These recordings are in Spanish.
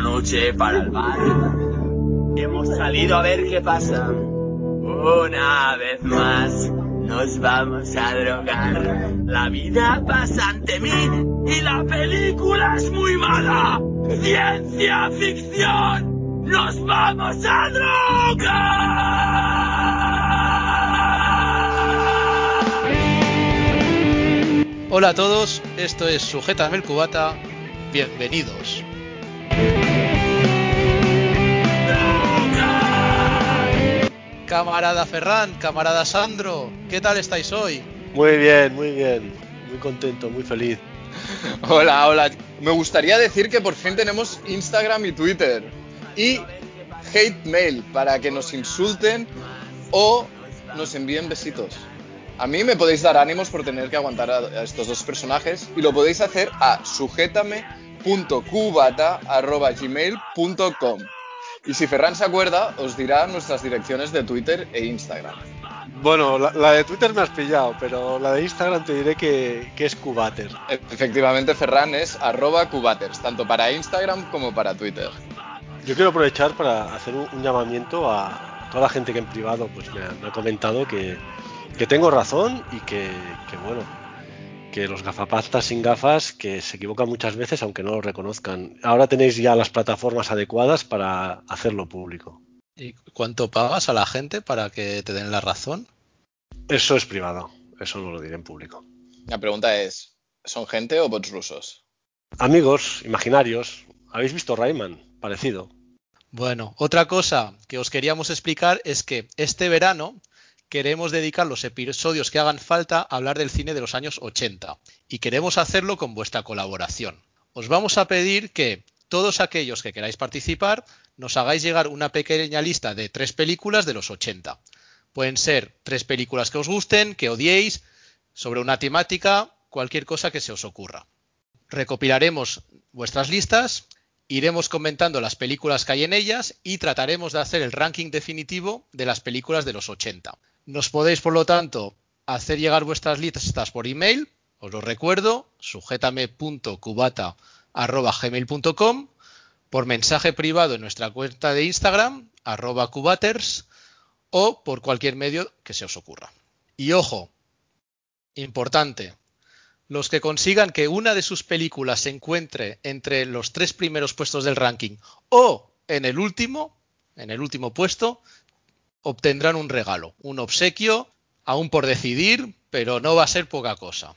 noche para el bar. Hemos salido a ver qué pasa. Una vez más nos vamos a drogar. La vida pasa ante mí y la película es muy mala. Ciencia ficción. Nos vamos a drogar. Hola a todos, esto es Sujetame el Cubata. Bienvenidos. Camarada Ferran, camarada Sandro, ¿qué tal estáis hoy? Muy bien, muy bien, muy contento, muy feliz. Hola, hola. Me gustaría decir que por fin tenemos Instagram y Twitter y hate mail para que nos insulten o nos envíen besitos. A mí me podéis dar ánimos por tener que aguantar a, estos dos personajes y lo podéis hacer a sujetame.cubata.gmail.com. Y si Ferran se acuerda, os dirá nuestras direcciones de Twitter e Instagram. Bueno, la, de Twitter me has pillado, pero la de Instagram te diré que, es Cubater. Efectivamente, Ferran es arroba Cubaters, tanto para Instagram como para Twitter. Yo quiero aprovechar para hacer un, llamamiento a toda la gente que en privado pues me ha, comentado que, tengo razón y que, que bueno, que los gafapastas sin gafas que se equivocan muchas veces aunque no lo reconozcan. Ahora tenéis ya las plataformas adecuadas para hacerlo público. ¿Y cuánto pagas a la gente para que te den la razón? Eso es privado, eso no lo diré en público. La pregunta es, ¿son gente o bots rusos? Amigos, imaginarios. ¿Habéis visto Rayman? Parecido. Bueno, otra cosa que os queríamos explicar es que este verano queremos dedicar los episodios que hagan falta a hablar del cine de los años 80 y queremos hacerlo con vuestra colaboración. Os vamos a pedir que todos aquellos que queráis participar nos hagáis llegar una pequeña lista de tres películas de los 80. Pueden ser tres películas que os gusten, que odiéis, sobre una temática, cualquier cosa que se os ocurra. Recopilaremos vuestras listas, iremos comentando las películas que hay en ellas y trataremos de hacer el ranking definitivo de las películas de los 80. Nos podéis, por lo tanto, hacer llegar vuestras listas por email. Os lo recuerdo, sujetame.cubata.gmail.com por mensaje privado en nuestra cuenta de Instagram, arroba cubaters, o por cualquier medio que se os ocurra. Y ojo, importante, los que consigan que una de sus películas se encuentre entre los tres primeros puestos del ranking o en el último, en el último puesto, obtendrán un regalo, un obsequio, aún por decidir, pero no va a ser poca cosa.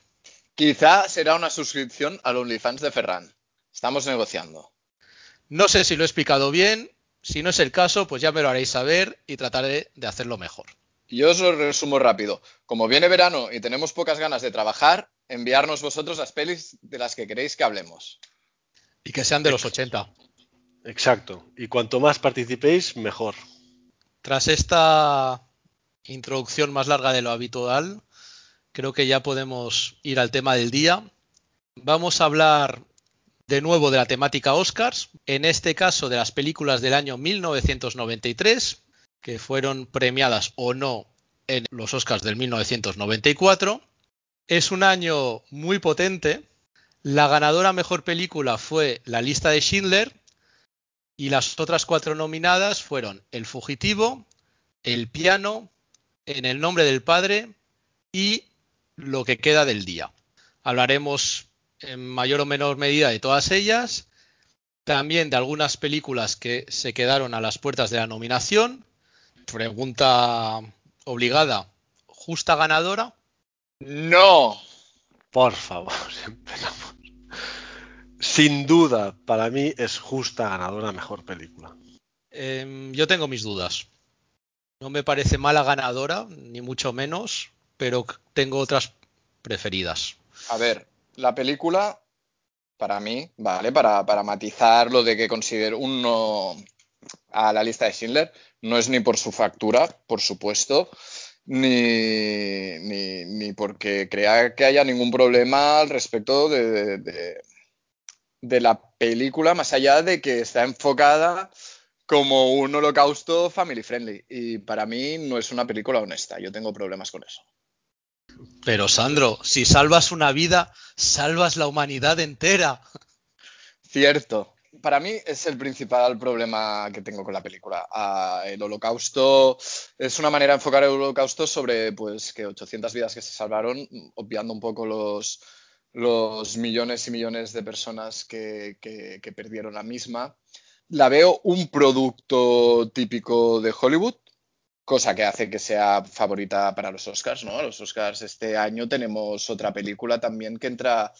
Quizá será una suscripción al OnlyFans de Ferran. Estamos negociando. No sé si lo he explicado bien. Si no es el caso, pues ya me lo haréis saber y trataré de hacerlo mejor. Yo os lo resumo rápido. Como viene verano y tenemos pocas ganas de trabajar, enviarnos vosotros las pelis de las que queréis que hablemos. Y que sean de los 80. Exacto. Y cuanto más participéis, mejor. Tras esta introducción más larga de lo habitual, creo que ya podemos ir al tema del día. Vamos a hablar de nuevo de la temática Oscars, en este caso de las películas del año 1993, que fueron premiadas o no en los Oscars del 1994. Es un año muy potente. La ganadora mejor película fue La lista de Schindler, y las otras cuatro nominadas fueron El Fugitivo, El Piano, En el Nombre del Padre y Lo que queda del día. Hablaremos en mayor o menor medida de todas ellas, también de algunas películas que se quedaron a las puertas de la nominación. Pregunta obligada, ¿justa ganadora? No. Por favor, empezamos. Sin duda, para mí es justa ganadora mejor película. Em, yo tengo mis dudas. No me parece mala ganadora, ni mucho menos, pero tengo otras preferidas. A ver, la película, para mí, vale, para, para matizar lo de que considero uno a la lista de Schindler, no es ni por su factura, por supuesto, ni, ni, porque crea que haya ningún problema al respecto de de la película, más allá de que está enfocada como un holocausto family friendly. Y para mí no es una película honesta. Yo tengo problemas con eso. Pero Sandro, si salvas una vida, salvas la humanidad entera. Cierto, para mí es el principal problema que tengo con la película. Ah, el holocausto es una manera de enfocar el holocausto sobre pues que 800 vidas que se salvaron, obviando un poco los, los millones y millones de personas que, que, perdieron la misma. La veo un producto típico de Hollywood, cosa que hace que sea favorita para los Oscars, ¿no? Los Oscars este año tenemos otra película también que entra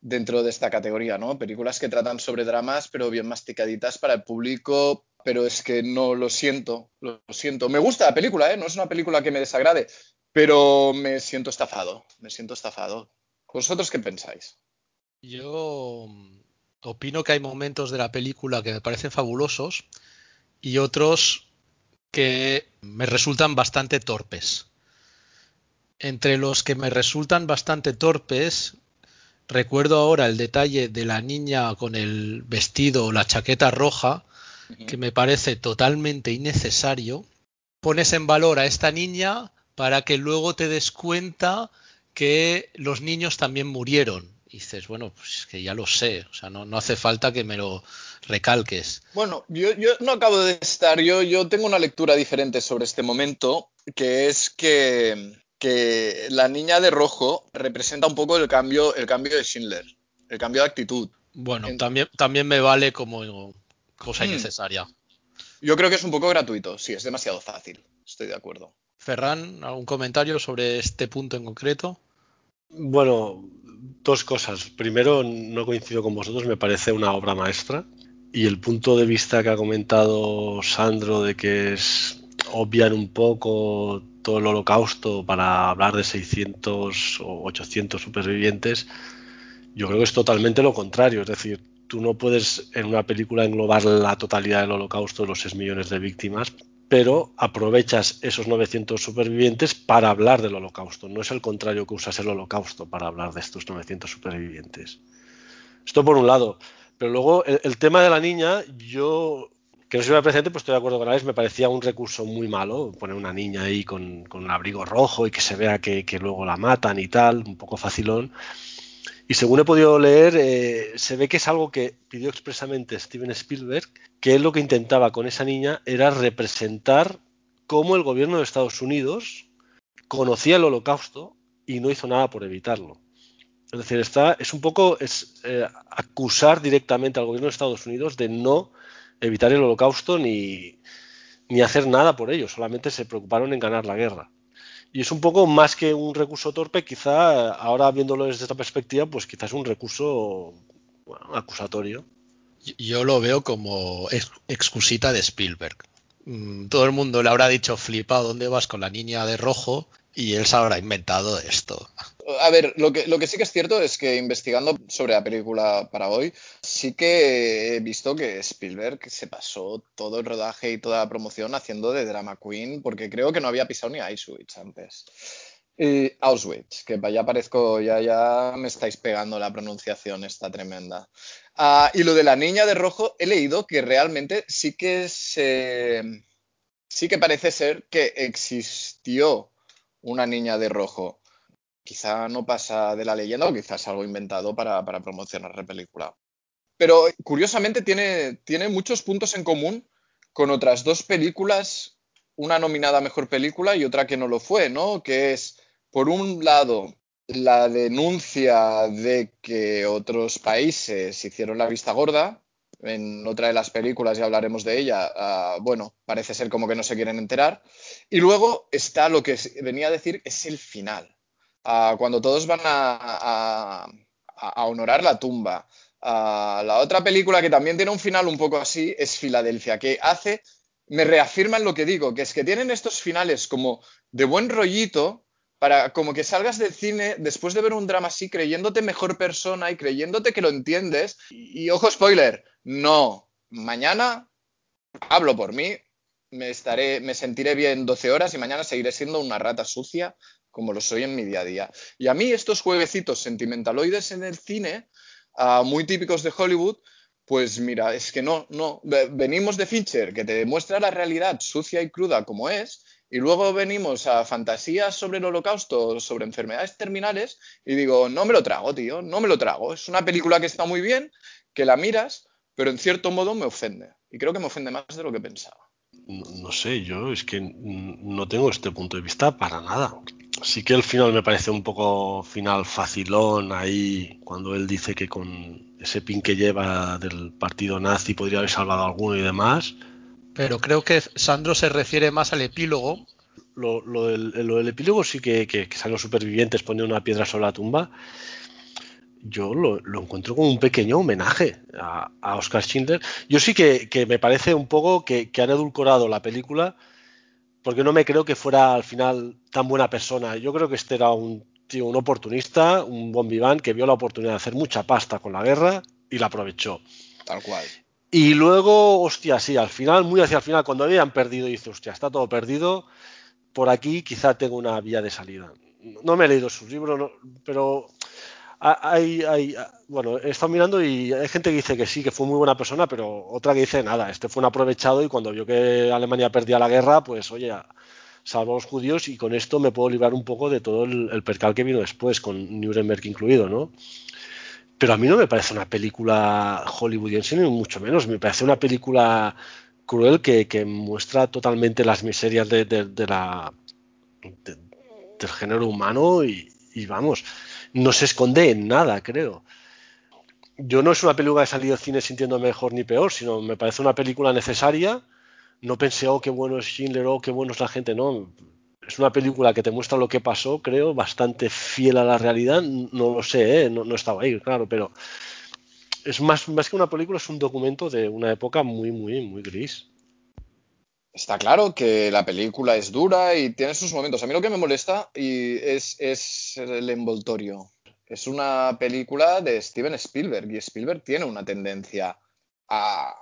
dentro de esta categoría, ¿no? Películas que tratan sobre dramas, pero bien masticaditas para el público, pero es que no lo siento, lo siento. Me gusta la película, ¿eh? No es una película que me desagrade, pero me siento estafado, me siento estafado. ¿Vosotros qué pensáis? Yo opino que hay momentos de la película que me parecen fabulosos y otros que me resultan bastante torpes. Entre los que me resultan bastante torpes, recuerdo ahora el detalle de la niña con el vestido o la chaqueta roja, que me parece totalmente innecesario. Pones en valor a esta niña para que luego te des cuenta que los niños también murieron. Y dices, bueno, pues que ya lo sé, o sea, no, no hace falta que me lo recalques. Bueno, yo, yo no acabo de estar, yo, yo tengo una lectura diferente sobre este momento, que es que, que la niña de rojo representa un poco el cambio, el cambio de Schindler, el cambio de actitud. Bueno, en... también, también me vale como cosa innecesaria. Yo creo que es un poco gratuito, sí, es demasiado fácil, estoy de acuerdo. Ferran, ¿algún comentario sobre este punto en concreto? Bueno, dos cosas. Primero, no coincido con vosotros, me parece una obra maestra. Y el punto de vista que ha comentado Sandro de que es obvian un poco todo el holocausto para hablar de 600 o 800 supervivientes, yo creo que es totalmente lo contrario. Es decir, tú no puedes en una película englobar la totalidad del holocausto, los 6 millones de víctimas, pero aprovechas esos 900 supervivientes para hablar del holocausto. No es el contrario que usas el holocausto para hablar de estos 900 supervivientes. Esto por un lado. Pero luego el, tema de la niña, yo que no me presente, pues estoy de acuerdo con Alex, me parecía un recurso muy malo, poner una niña ahí con, con un abrigo rojo y que se vea que, que, luego la matan y tal, un poco facilón. Y según he podido leer, eh, se ve que es algo que pidió expresamente Steven Spielberg, que él lo que intentaba con esa niña era representar cómo el gobierno de Estados Unidos conocía el holocausto y no hizo nada por evitarlo. Es decir, está, es un poco es, eh, acusar directamente al gobierno de Estados Unidos de no evitar el holocausto ni, ni hacer nada por ello, solamente se preocuparon en ganar la guerra. Y es un poco más que un recurso torpe, quizá ahora viéndolo desde esta perspectiva, pues quizás un recurso acusatorio. Yo lo veo como excusita de Spielberg. Todo el mundo le habrá dicho flipado dónde vas con la niña de rojo y él se habrá inventado esto. A ver, lo que, lo que sí que es cierto es que investigando sobre la película para hoy, sí que he visto que Spielberg se pasó todo el rodaje y toda la promoción haciendo de drama queen, porque creo que no había pisado ni Auschwitz antes. Y Auschwitz, que ya parezco, ya, ya me estáis pegando la pronunciación, está tremenda. Uh, y lo de la niña de rojo, he leído que realmente sí que se, sí que parece ser que existió una niña de rojo. Quizá no pasa de la leyenda o quizás algo inventado para, para promocionar la película. Pero curiosamente tiene, tiene muchos puntos en común con otras dos películas, una nominada a Mejor Película y otra que no lo fue, ¿no? Que es, por un lado, la denuncia de que otros países hicieron la vista gorda. En otra de las películas, ya hablaremos de ella, uh, bueno, parece ser como que no se quieren enterar. Y luego está lo que venía a decir, es el final. Uh, cuando todos van a, a, honorar la tumba. Uh, la otra película que también tiene un final un poco así es Filadelfia, que hace, me reafirma en lo que digo, que es que tienen estos finales como de buen rollito, para como que salgas del cine después de ver un drama así creyéndote mejor persona y creyéndote que lo entiendes. Y, ojo spoiler, no, mañana hablo por mí, me estaré, me sentiré bien 12 horas y mañana seguiré siendo una rata sucia como lo soy en mi día a día. Y a mí estos jueguecitos sentimentaloides en el cine, uh, muy típicos de Hollywood, pues mira, es que no, no, venimos de Fincher, que te demuestra la realidad sucia y cruda como es, y luego venimos a fantasías sobre el holocausto, sobre enfermedades terminales, y digo, no me lo trago, tío, no me lo trago. Es una película que está muy bien, que la miras, pero en cierto modo me ofende. Y creo que me ofende más de lo que pensaba. No, no sé, yo es que no tengo este punto de vista para nada. Sí que el final me parece un poco final facilón ahí, cuando él dice que con ese pin que lleva del partido nazi podría haber salvado a alguno y demás. Pero creo que Sandro se refiere más al epílogo. Lo, lo, del, lo del, epílogo sí que, que, que salen los supervivientes poniendo una piedra sobre la tumba. Yo lo, lo encuentro como un pequeño homenaje a, a Oscar Schindler. Yo sí que, que me parece un poco que, que han edulcorado la película porque no me creo que fuera al final tan buena persona. Yo creo que este era un tío, un oportunista, un bombiván que vio la oportunidad de hacer mucha pasta con la guerra y la aprovechó. Tal cual. Y luego, hostia, sí, al final, muy hacia el final, cuando habían perdido, dice, hostia, está todo perdido, por aquí quizá tengo una vía de salida. No me he leído sus libros, no, pero bueno, he estado mirando y hay gente que dice que sí, que fue muy buena persona, pero otra que dice nada, este fue un aprovechado y cuando vio que Alemania perdía la guerra, pues oye, salvo a los judíos y con esto me puedo librar un poco de todo el, el percal que vino después, con Nuremberg incluido, ¿no? Pero a mí no me parece una película hollywoodiense, ni mucho menos, me parece una película cruel que, que muestra totalmente las miserias de, la, del género humano y, y vamos, no se esconde en nada, creo. Yo no es una película que he salido al cine sintiendo mejor ni peor, sino me parece una película necesaria. No pensé, oh, qué bueno es Schindler, oh, qué bueno es la gente, no. Es una película que te muestra lo que pasó, creo, bastante fiel a la realidad. No lo sé, ¿eh? no, no estaba ahí, claro, pero es más, más que una película, es un documento de una época muy, muy, muy gris. Está claro que la película es dura y tiene sus momentos. A mí lo que me molesta y es, es el envoltorio. Es una película de Steven Spielberg y Spielberg tiene una tendencia a.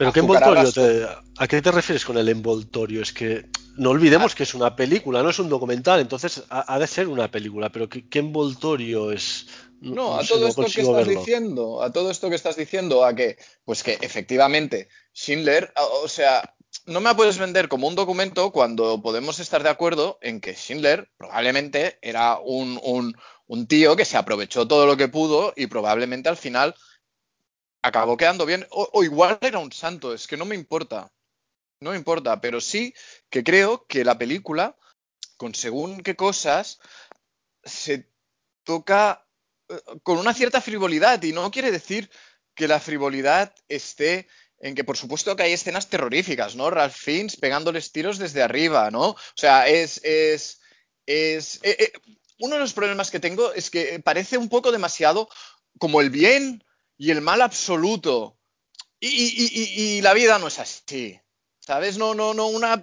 ¿Pero qué envoltorio? Te, ¿A qué te refieres con el envoltorio? Es que no olvidemos que es una película, no es un documental, entonces ha, ha de ser una película, pero ¿qué, qué envoltorio es? No, a sé, todo no esto que estás verlo. diciendo, a todo esto que estás diciendo, a que, pues que efectivamente, Schindler, o sea, no me la puedes vender como un documento cuando podemos estar de acuerdo en que Schindler probablemente era un, un, un tío que se aprovechó todo lo que pudo y probablemente al final acabó quedando bien, o, igual era un santo, es que no me importa, no me importa, pero sí que creo que la película, con según qué cosas, se toca eh, con una cierta frivolidad y no quiere decir que la frivolidad esté en que por supuesto que hay escenas terroríficas, ¿no? Ralph Fiennes pegándoles tiros desde arriba, ¿no? O sea, es es es eh, eh, uno de los problemas que tengo es que parece un poco demasiado como el bien y el mal absoluto. Y, la vida no es así. ¿Sabes? No, no, no, una,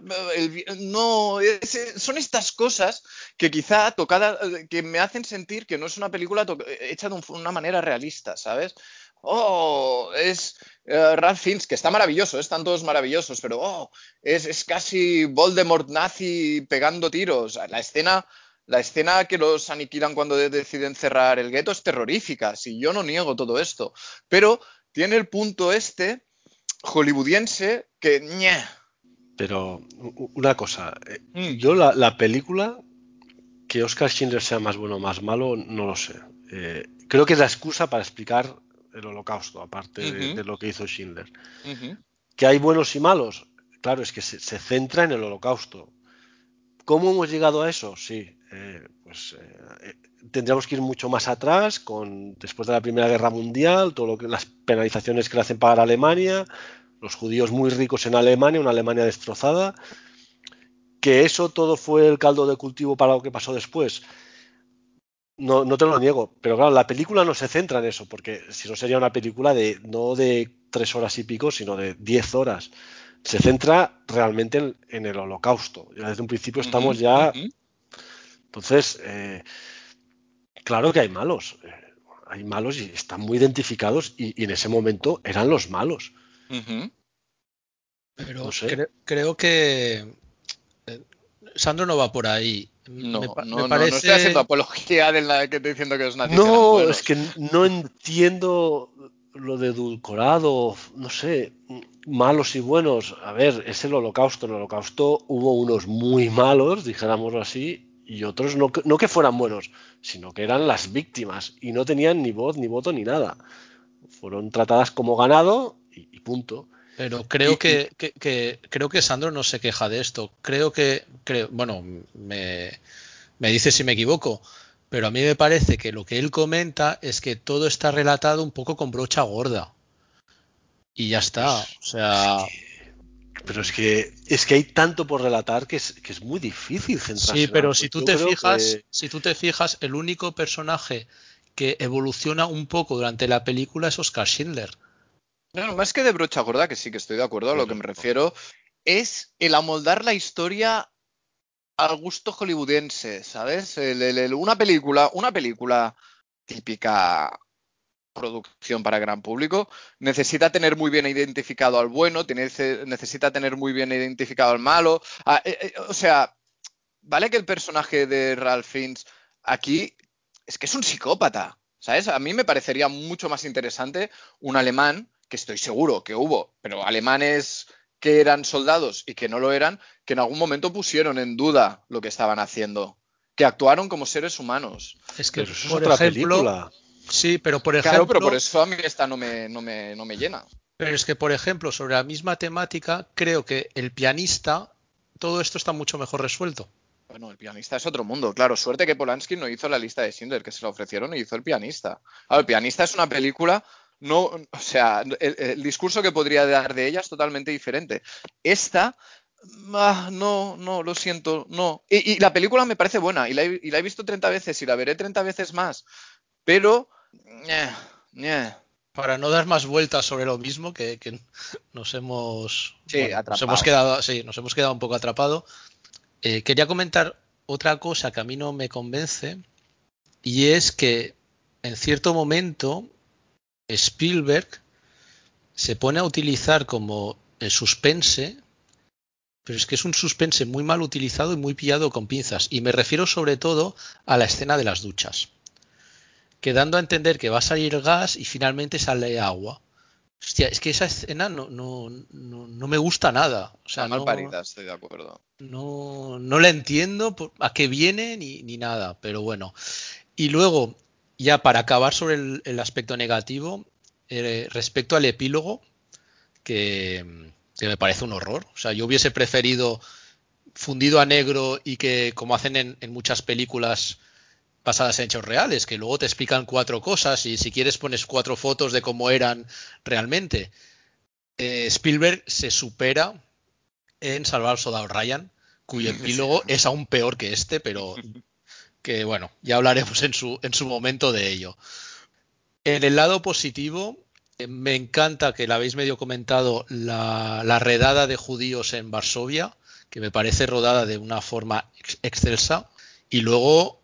no, es- son estas cosas que quizá tocada, eh, que me hacen sentir que no es una película hecha de un- una manera realista, ¿sabes? Oh, es eh, Ralph Fiennes, que está maravilloso, están todos maravillosos, pero oh, es, es casi Voldemort nazi pegando tiros. La escena, la escena que los aniquilan cuando de- deciden cerrar el gueto es terrorífica, si yo no niego todo esto, pero tiene el punto este hollywoodiense que ñe. Pero una cosa, eh, Mm. yo la, la película, que Oscar Schindler sea más bueno o más malo, no lo sé. Eh, creo que es la excusa para explicar el holocausto, aparte de, lo que hizo Schindler. ¿Que hay buenos y malos? Claro, es que se, se centra en el holocausto. ¿Cómo hemos llegado a eso? Sí, eh, pues eh, tendríamos que ir mucho más atrás, con después de la Primera Guerra Mundial, todo lo que las penalizaciones que le hacen pagar a Alemania, los judíos muy ricos en Alemania, una Alemania destrozada, que eso todo fue el caldo de cultivo para lo que pasó después. No, no te lo niego, pero claro, la película no se centra en eso, porque si no sería una película de no de tres horas y pico, sino de diez horas. Se centra realmente en, en el holocausto. Desde un principio estamos ya. Entonces, eh, claro que hay malos. eh, hay malos y están muy identificados, y, y en ese momento eran los malos. Pero No sé. cre- creo que eh, Sandro no va por ahí. No, me, no, me no, parece... no estoy haciendo apología de la que estoy diciendo que nazis eran No, es que no entiendo lo de edulcorado, no sé, malos y buenos. A ver, es el holocausto. En el holocausto hubo unos muy malos, dijéramoslo así, y otros no, que- no que fueran buenos, sino que eran las víctimas y no tenían ni voz, ni voto, ni nada. Fueron tratadas como ganado y, punto. Pero creo que, creo que Sandro no se queja de esto. Creo que, creo, bueno, me, me dice si me equivoco, pero a mí me parece que lo que él comenta es que todo está relatado un poco con brocha gorda. Y ya está. O sea. Pero es que es que hay tanto por relatar que es, que es muy difícil centrarse. Sí, pero si tú te fijas, si tú te fijas, el único personaje que evoluciona un poco durante la película es Oscar Schindler. No, más que de brocha gorda, que sí que estoy de acuerdo a lo que me refiero, es el amoldar la historia al gusto hollywoodense, ¿sabes? una película, una película típica producción para gran público, necesita tener muy bien identificado al bueno, necesita tener muy bien identificado al malo. Ah, eh, eh, o sea, vale que el personaje de Ralph Fiennes aquí es que es un psicópata, ¿sabes? A mí me parecería mucho más interesante un alemán, que estoy seguro que hubo, pero alemanes que eran soldados y que no lo eran, que en algún momento pusieron en duda lo que estaban haciendo, que actuaron como seres humanos. Es que, eso por es otra película. Sí, pero por ejemplo. Claro, pero por eso a mí esta no me, no me, no me llena. Pero es que, por ejemplo, sobre la misma temática, creo que el pianista, todo esto está mucho mejor resuelto. Bueno, el pianista es otro mundo, claro. Suerte que Polanski no hizo la lista de Schindler, que se la ofrecieron y hizo el pianista. el pianista es una película no, o sea, el, discurso que podría dar de ella es totalmente diferente. Esta, ah, no, no, lo siento, no. Y, la película me parece buena y la, he, visto 30 veces y la veré 30 veces más, pero... Para no dar más vueltas sobre lo mismo, que, nos hemos, nos hemos quedado, sí, nos hemos quedado un poco atrapado. Eh, quería comentar otra cosa que a mí no me convence y es que en cierto momento Spielberg se pone a utilizar como el suspense, pero es que es un suspense muy mal utilizado y muy pillado con pinzas. Y me refiero sobre todo a la escena de las duchas, quedando a entender que va a salir gas y finalmente sale agua. Hostia, es que esa escena no, no, no, me gusta nada. O sea, mal parida, estoy de acuerdo. No, no la entiendo a qué viene ni, ni nada, pero bueno. Y luego, ya para acabar sobre el, aspecto negativo, eh, respecto al epílogo, que, me parece un horror. O sea, yo hubiese preferido fundido a negro y que, como hacen en, muchas películas basadas en hechos reales, que luego te explican cuatro cosas y si quieres pones cuatro fotos de cómo eran realmente. Eh, Spielberg se supera en Salvar al Soldado Ryan, cuyo epílogo es aún peor que este, pero que bueno, ya hablaremos en su, en su momento de ello. En el lado positivo, eh, me encanta que la habéis medio comentado la, redada de judíos en Varsovia, que me parece rodada de una forma excelsa. Y luego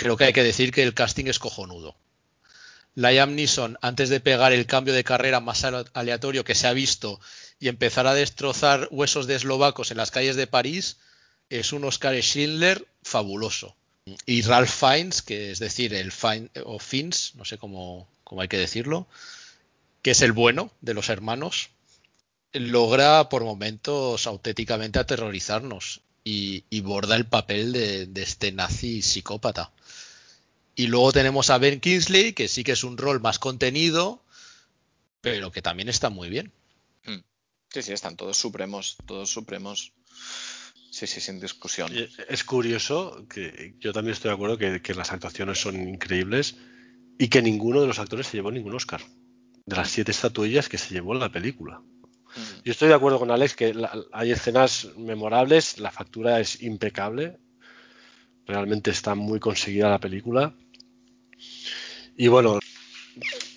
creo que hay que decir que el casting es cojonudo. Liam Neeson, antes de pegar el cambio de carrera más aleatorio que se ha visto y empezar a destrozar huesos de eslovacos en las calles de París, es un Oscar Schindler fabuloso. Y Ralph Fiennes, que es decir, el Fiennes, o Fiennes, no sé cómo, hay que decirlo, que es el bueno de los hermanos, logra por momentos auténticamente aterrorizarnos y, borda el papel de, este nazi psicópata. Y luego tenemos a Ben Kingsley, que sí que es un rol más contenido, pero que también está muy bien. Hmm. Sí, sí, están todos supremos, todos supremos. Sí, sí, sin discusión. Es curioso que yo también estoy de acuerdo que, las actuaciones son increíbles y que ninguno de los actores se llevó ningún Oscar. De las siete estatuillas que se llevó en la película. Mm. Yo estoy de acuerdo con Alex que hay escenas memorables, la factura es impecable, realmente está muy conseguida la película. Y bueno,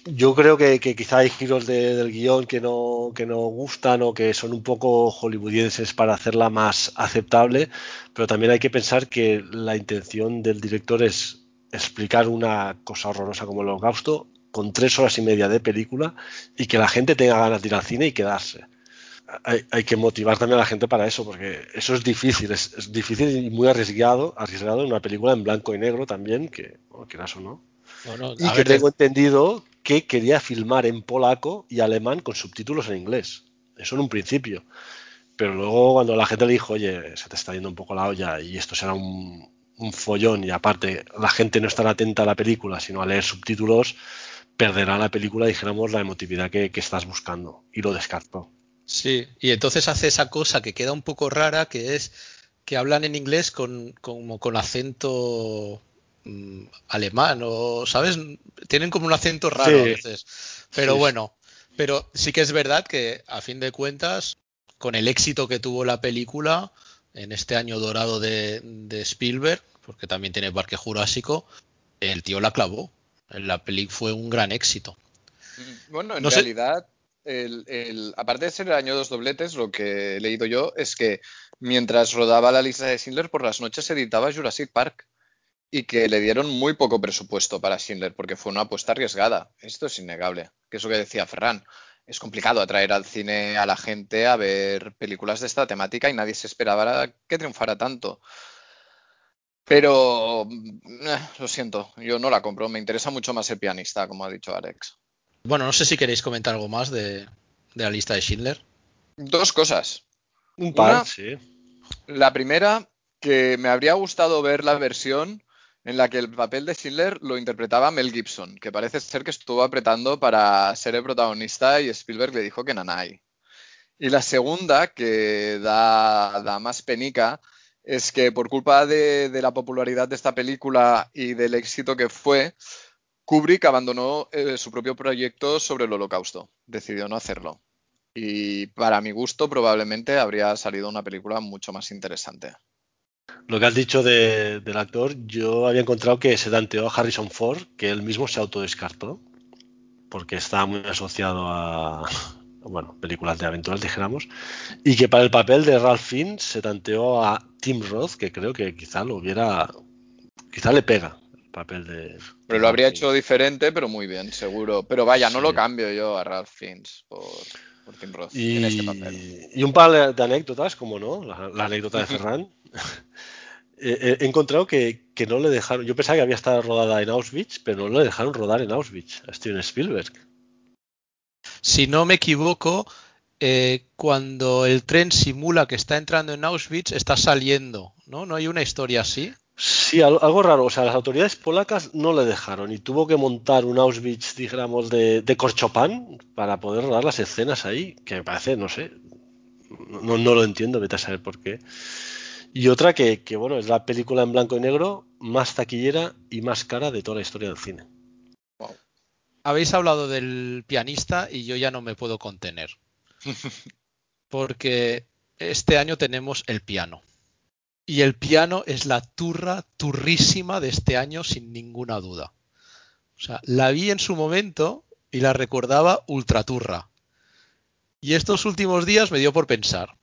yo creo que, quizá hay giros del guion que no, que no gustan o que son un poco hollywoodienses para hacerla más aceptable, pero también hay que pensar que la intención del director es explicar una cosa horrorosa como el holocausto con tres horas y media de película y que la gente tenga ganas de ir al cine y quedarse. Hay, que motivar también a la gente para eso, porque eso es difícil, es, difícil y muy arriesgado, arriesgado en una película en blanco y negro también, que, quieras o no. Y que tengo entendido que quería filmar en polaco y alemán con subtítulos en inglés. Eso en un principio. Pero luego cuando la gente le dijo, oye, se te está yendo un poco la olla y esto será un, follón y aparte la gente no estará atenta a la película sino a leer subtítulos, perderá la película, dijéramos, la emotividad que, que estás buscando. Y lo descartó. Sí, y entonces hace esa cosa que queda un poco rara, que es que hablan en inglés con, como con acento mm, alemán o, ¿sabes? Tienen como un acento raro a veces. Pero Sí. bueno, pero sí que es verdad que a fin de cuentas, con el éxito que tuvo la película en este año dorado de, de Spielberg, porque también tiene Parque Jurásico, el tío la clavó. La peli fue un gran éxito. Bueno, en No sé- realidad, el, el- aparte de ser el año dos dobletes, lo que he leído yo es que mientras rodaba la lista de Schindler, por las noches editaba Jurassic Park y que le dieron muy poco presupuesto para Schindler porque fue una apuesta arriesgada. Esto es innegable. Que es lo que decía Ferran. Es complicado atraer al cine a la gente a ver películas de esta temática y nadie se esperaba que triunfara tanto. Pero, eh, lo siento, yo no la compro. Me interesa mucho más el pianista, como ha dicho Alex. Bueno, no sé si queréis comentar algo más de, de la lista de Schindler. Dos cosas. Un par, Una- sí. La primera, que me habría gustado ver la versión en la que el papel de Schindler lo interpretaba Mel Gibson, que parece ser que estuvo apretando para ser el protagonista y Spielberg le dijo que nanay. Y la segunda, que da, da más penica, es que por culpa de, de la popularidad de esta película y del éxito que fue, Kubrick abandonó eh, su propio proyecto sobre el holocausto. Decidió no hacerlo. Y para mi gusto probablemente habría salido una película mucho más interesante. Lo que has dicho de- del actor, yo había encontrado que se tanteó a Harrison Ford, que él mismo se autodescartó, porque estaba muy asociado a bueno, películas de aventuras, dijéramos, y que para el papel de Ralph Fiennes se tanteó a Tim Roth, que creo que quizá lo hubiera, quizá le pega el papel de... Pero lo habría hecho diferente, pero muy bien, seguro. Pero vaya, no Sí. lo cambio yo a Ralph Fiennes por, por Tim Roth en este papel. Y, y un par de anécdotas, como no, la, la anécdota de Ferran. Eh, He encontrado que, que no le dejaron. Yo pensaba que había estado rodada en Auschwitz, pero no le dejaron rodar en Auschwitz a Steven Spielberg. Si no me equivoco, eh, cuando el tren simula que está entrando en Auschwitz, está saliendo, ¿no? ¿No hay una historia así? Sí, al- algo raro. O sea, las autoridades polacas no le dejaron y tuvo que montar un Auschwitz, dijéramos, de, de corchopán para poder rodar las escenas ahí, que me parece, no sé, no, no lo entiendo, vete a saber por qué. Y otra que, que, bueno, es la película en blanco y negro más taquillera y más cara de toda la historia del cine. Habéis hablado del pianista y yo ya no me puedo contener. Porque este año tenemos el piano. Y el piano es la turra turrísima de este año sin ninguna duda. O sea, la vi en su momento y la recordaba ultra turra. Y estos últimos días me dio por pensar.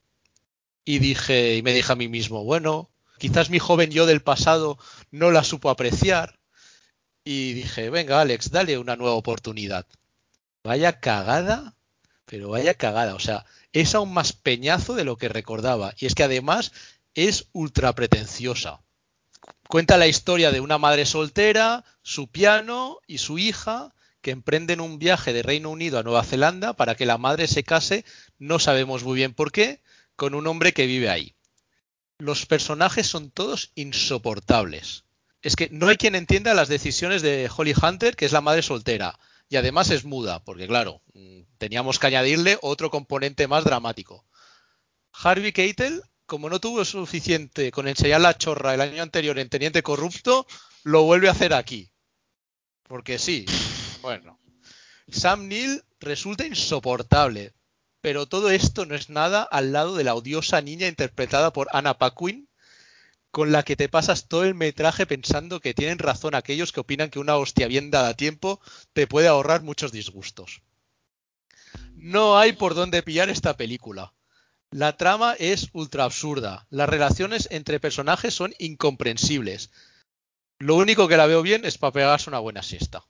Y dije, y me dije a mí mismo, bueno, quizás mi joven yo del pasado no la supo apreciar. Y dije, venga, Alex, dale una nueva oportunidad. Vaya cagada, pero vaya cagada. O sea, es aún más peñazo de lo que recordaba. Y es que además es ultra pretenciosa. Cuenta la historia de una madre soltera, su piano y su hija que emprenden un viaje de Reino Unido a Nueva Zelanda para que la madre se case, no sabemos muy bien por qué, con un hombre que vive ahí. Los personajes son todos insoportables. Es que no hay quien entienda las decisiones de Holly Hunter, que es la madre soltera. Y además es muda, porque claro, mm, teníamos que añadirle otro componente más dramático. Harvey Keitel, como no tuvo suficiente con enseñar la chorra el año anterior en Teniente Corrupto, lo vuelve a hacer aquí. Porque sí, bueno. Sam Neill resulta insoportable, pero todo esto no es nada al lado de la odiosa niña interpretada por Anna Paquin, con la que te pasas todo el metraje pensando que tienen razón aquellos que opinan que una hostia bien dada a tiempo te puede ahorrar muchos disgustos. No hay por dónde pillar esta película. La trama es ultra absurda. Las relaciones entre personajes son incomprensibles. Lo único que la veo bien es para pegarse una buena siesta.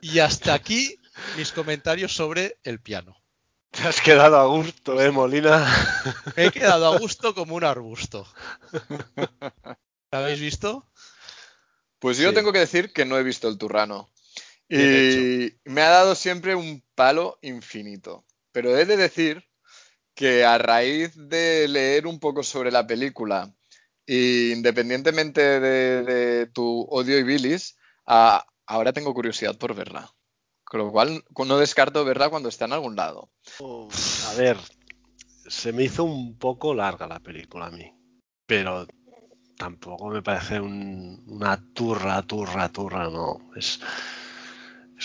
Y hasta aquí mis comentarios sobre el piano. Te has quedado a gusto, ¿eh, Molina? Me he quedado a gusto como un arbusto. ¿La habéis visto? Pues yo Sí. tengo que decir que no he visto el Turrano. Bien Y me ha dado siempre un palo infinito. Pero he de decir que a raíz de leer un poco sobre la película, e independientemente de, tu odio y bilis, ahora tengo curiosidad por verla. Con lo cual, no descarto verla cuando está en algún lado. a ver, se me hizo un poco larga la película a mí, pero tampoco me parece una turra, turra, turra, no. Es,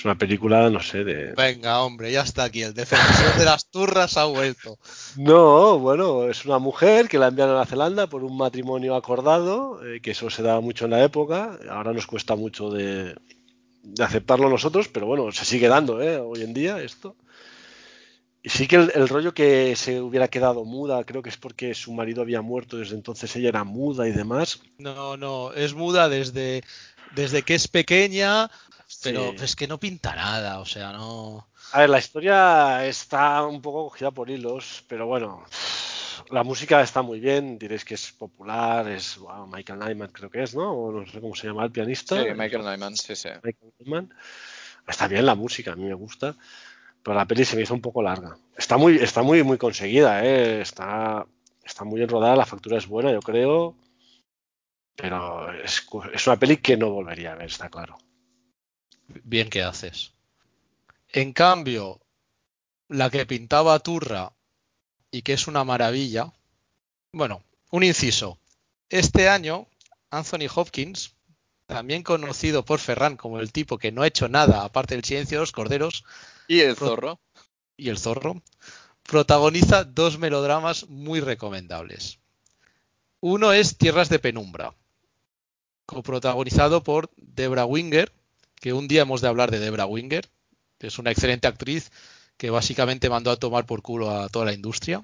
es una película, no sé, de... Venga, hombre, ya está aquí. El defensor de las turras ha vuelto. No, bueno, es una mujer que la envían a Nueva Zelanda por un matrimonio acordado, eh, que eso se daba mucho en la época. Ahora nos cuesta mucho de, aceptarlo nosotros, pero bueno, se sigue dando ¿eh? hoy en día esto. Y sí que el, rollo que se hubiera quedado muda, creo que es porque su marido había muerto, desde entonces ella era muda y demás. No, no, es muda desde, desde que es pequeña, pero es que no pinta nada, o sea, no. A ver, la historia está un poco cogida por hilos, pero bueno, la música está muy bien, diréis que es popular, es Michael Nyman creo que es, ¿no? O no sé cómo se llama el pianista. Sí, Michael Nyman, sí, sí. Michael Nyman. Está bien la música, a mí me gusta, pero la peli se me hizo un poco larga. Está muy, está muy, muy conseguida, ¿eh? Está, está muy enrodada, la factura es buena, yo creo, pero es, es una peli que no volvería a ver, está claro bien que haces. En cambio, la que pintaba Turra y que es una maravilla, bueno, un inciso. Este año, Anthony Hopkins, también conocido por Ferran como el tipo que no ha hecho nada aparte del silencio de los corderos. Y el zorro. Y el zorro. Protagoniza dos melodramas muy recomendables. Uno es Tierras de Penumbra, coprotagonizado por Debra Winger, que un día hemos de hablar de Debra Winger, que es una excelente actriz que básicamente mandó a tomar por culo a toda la industria.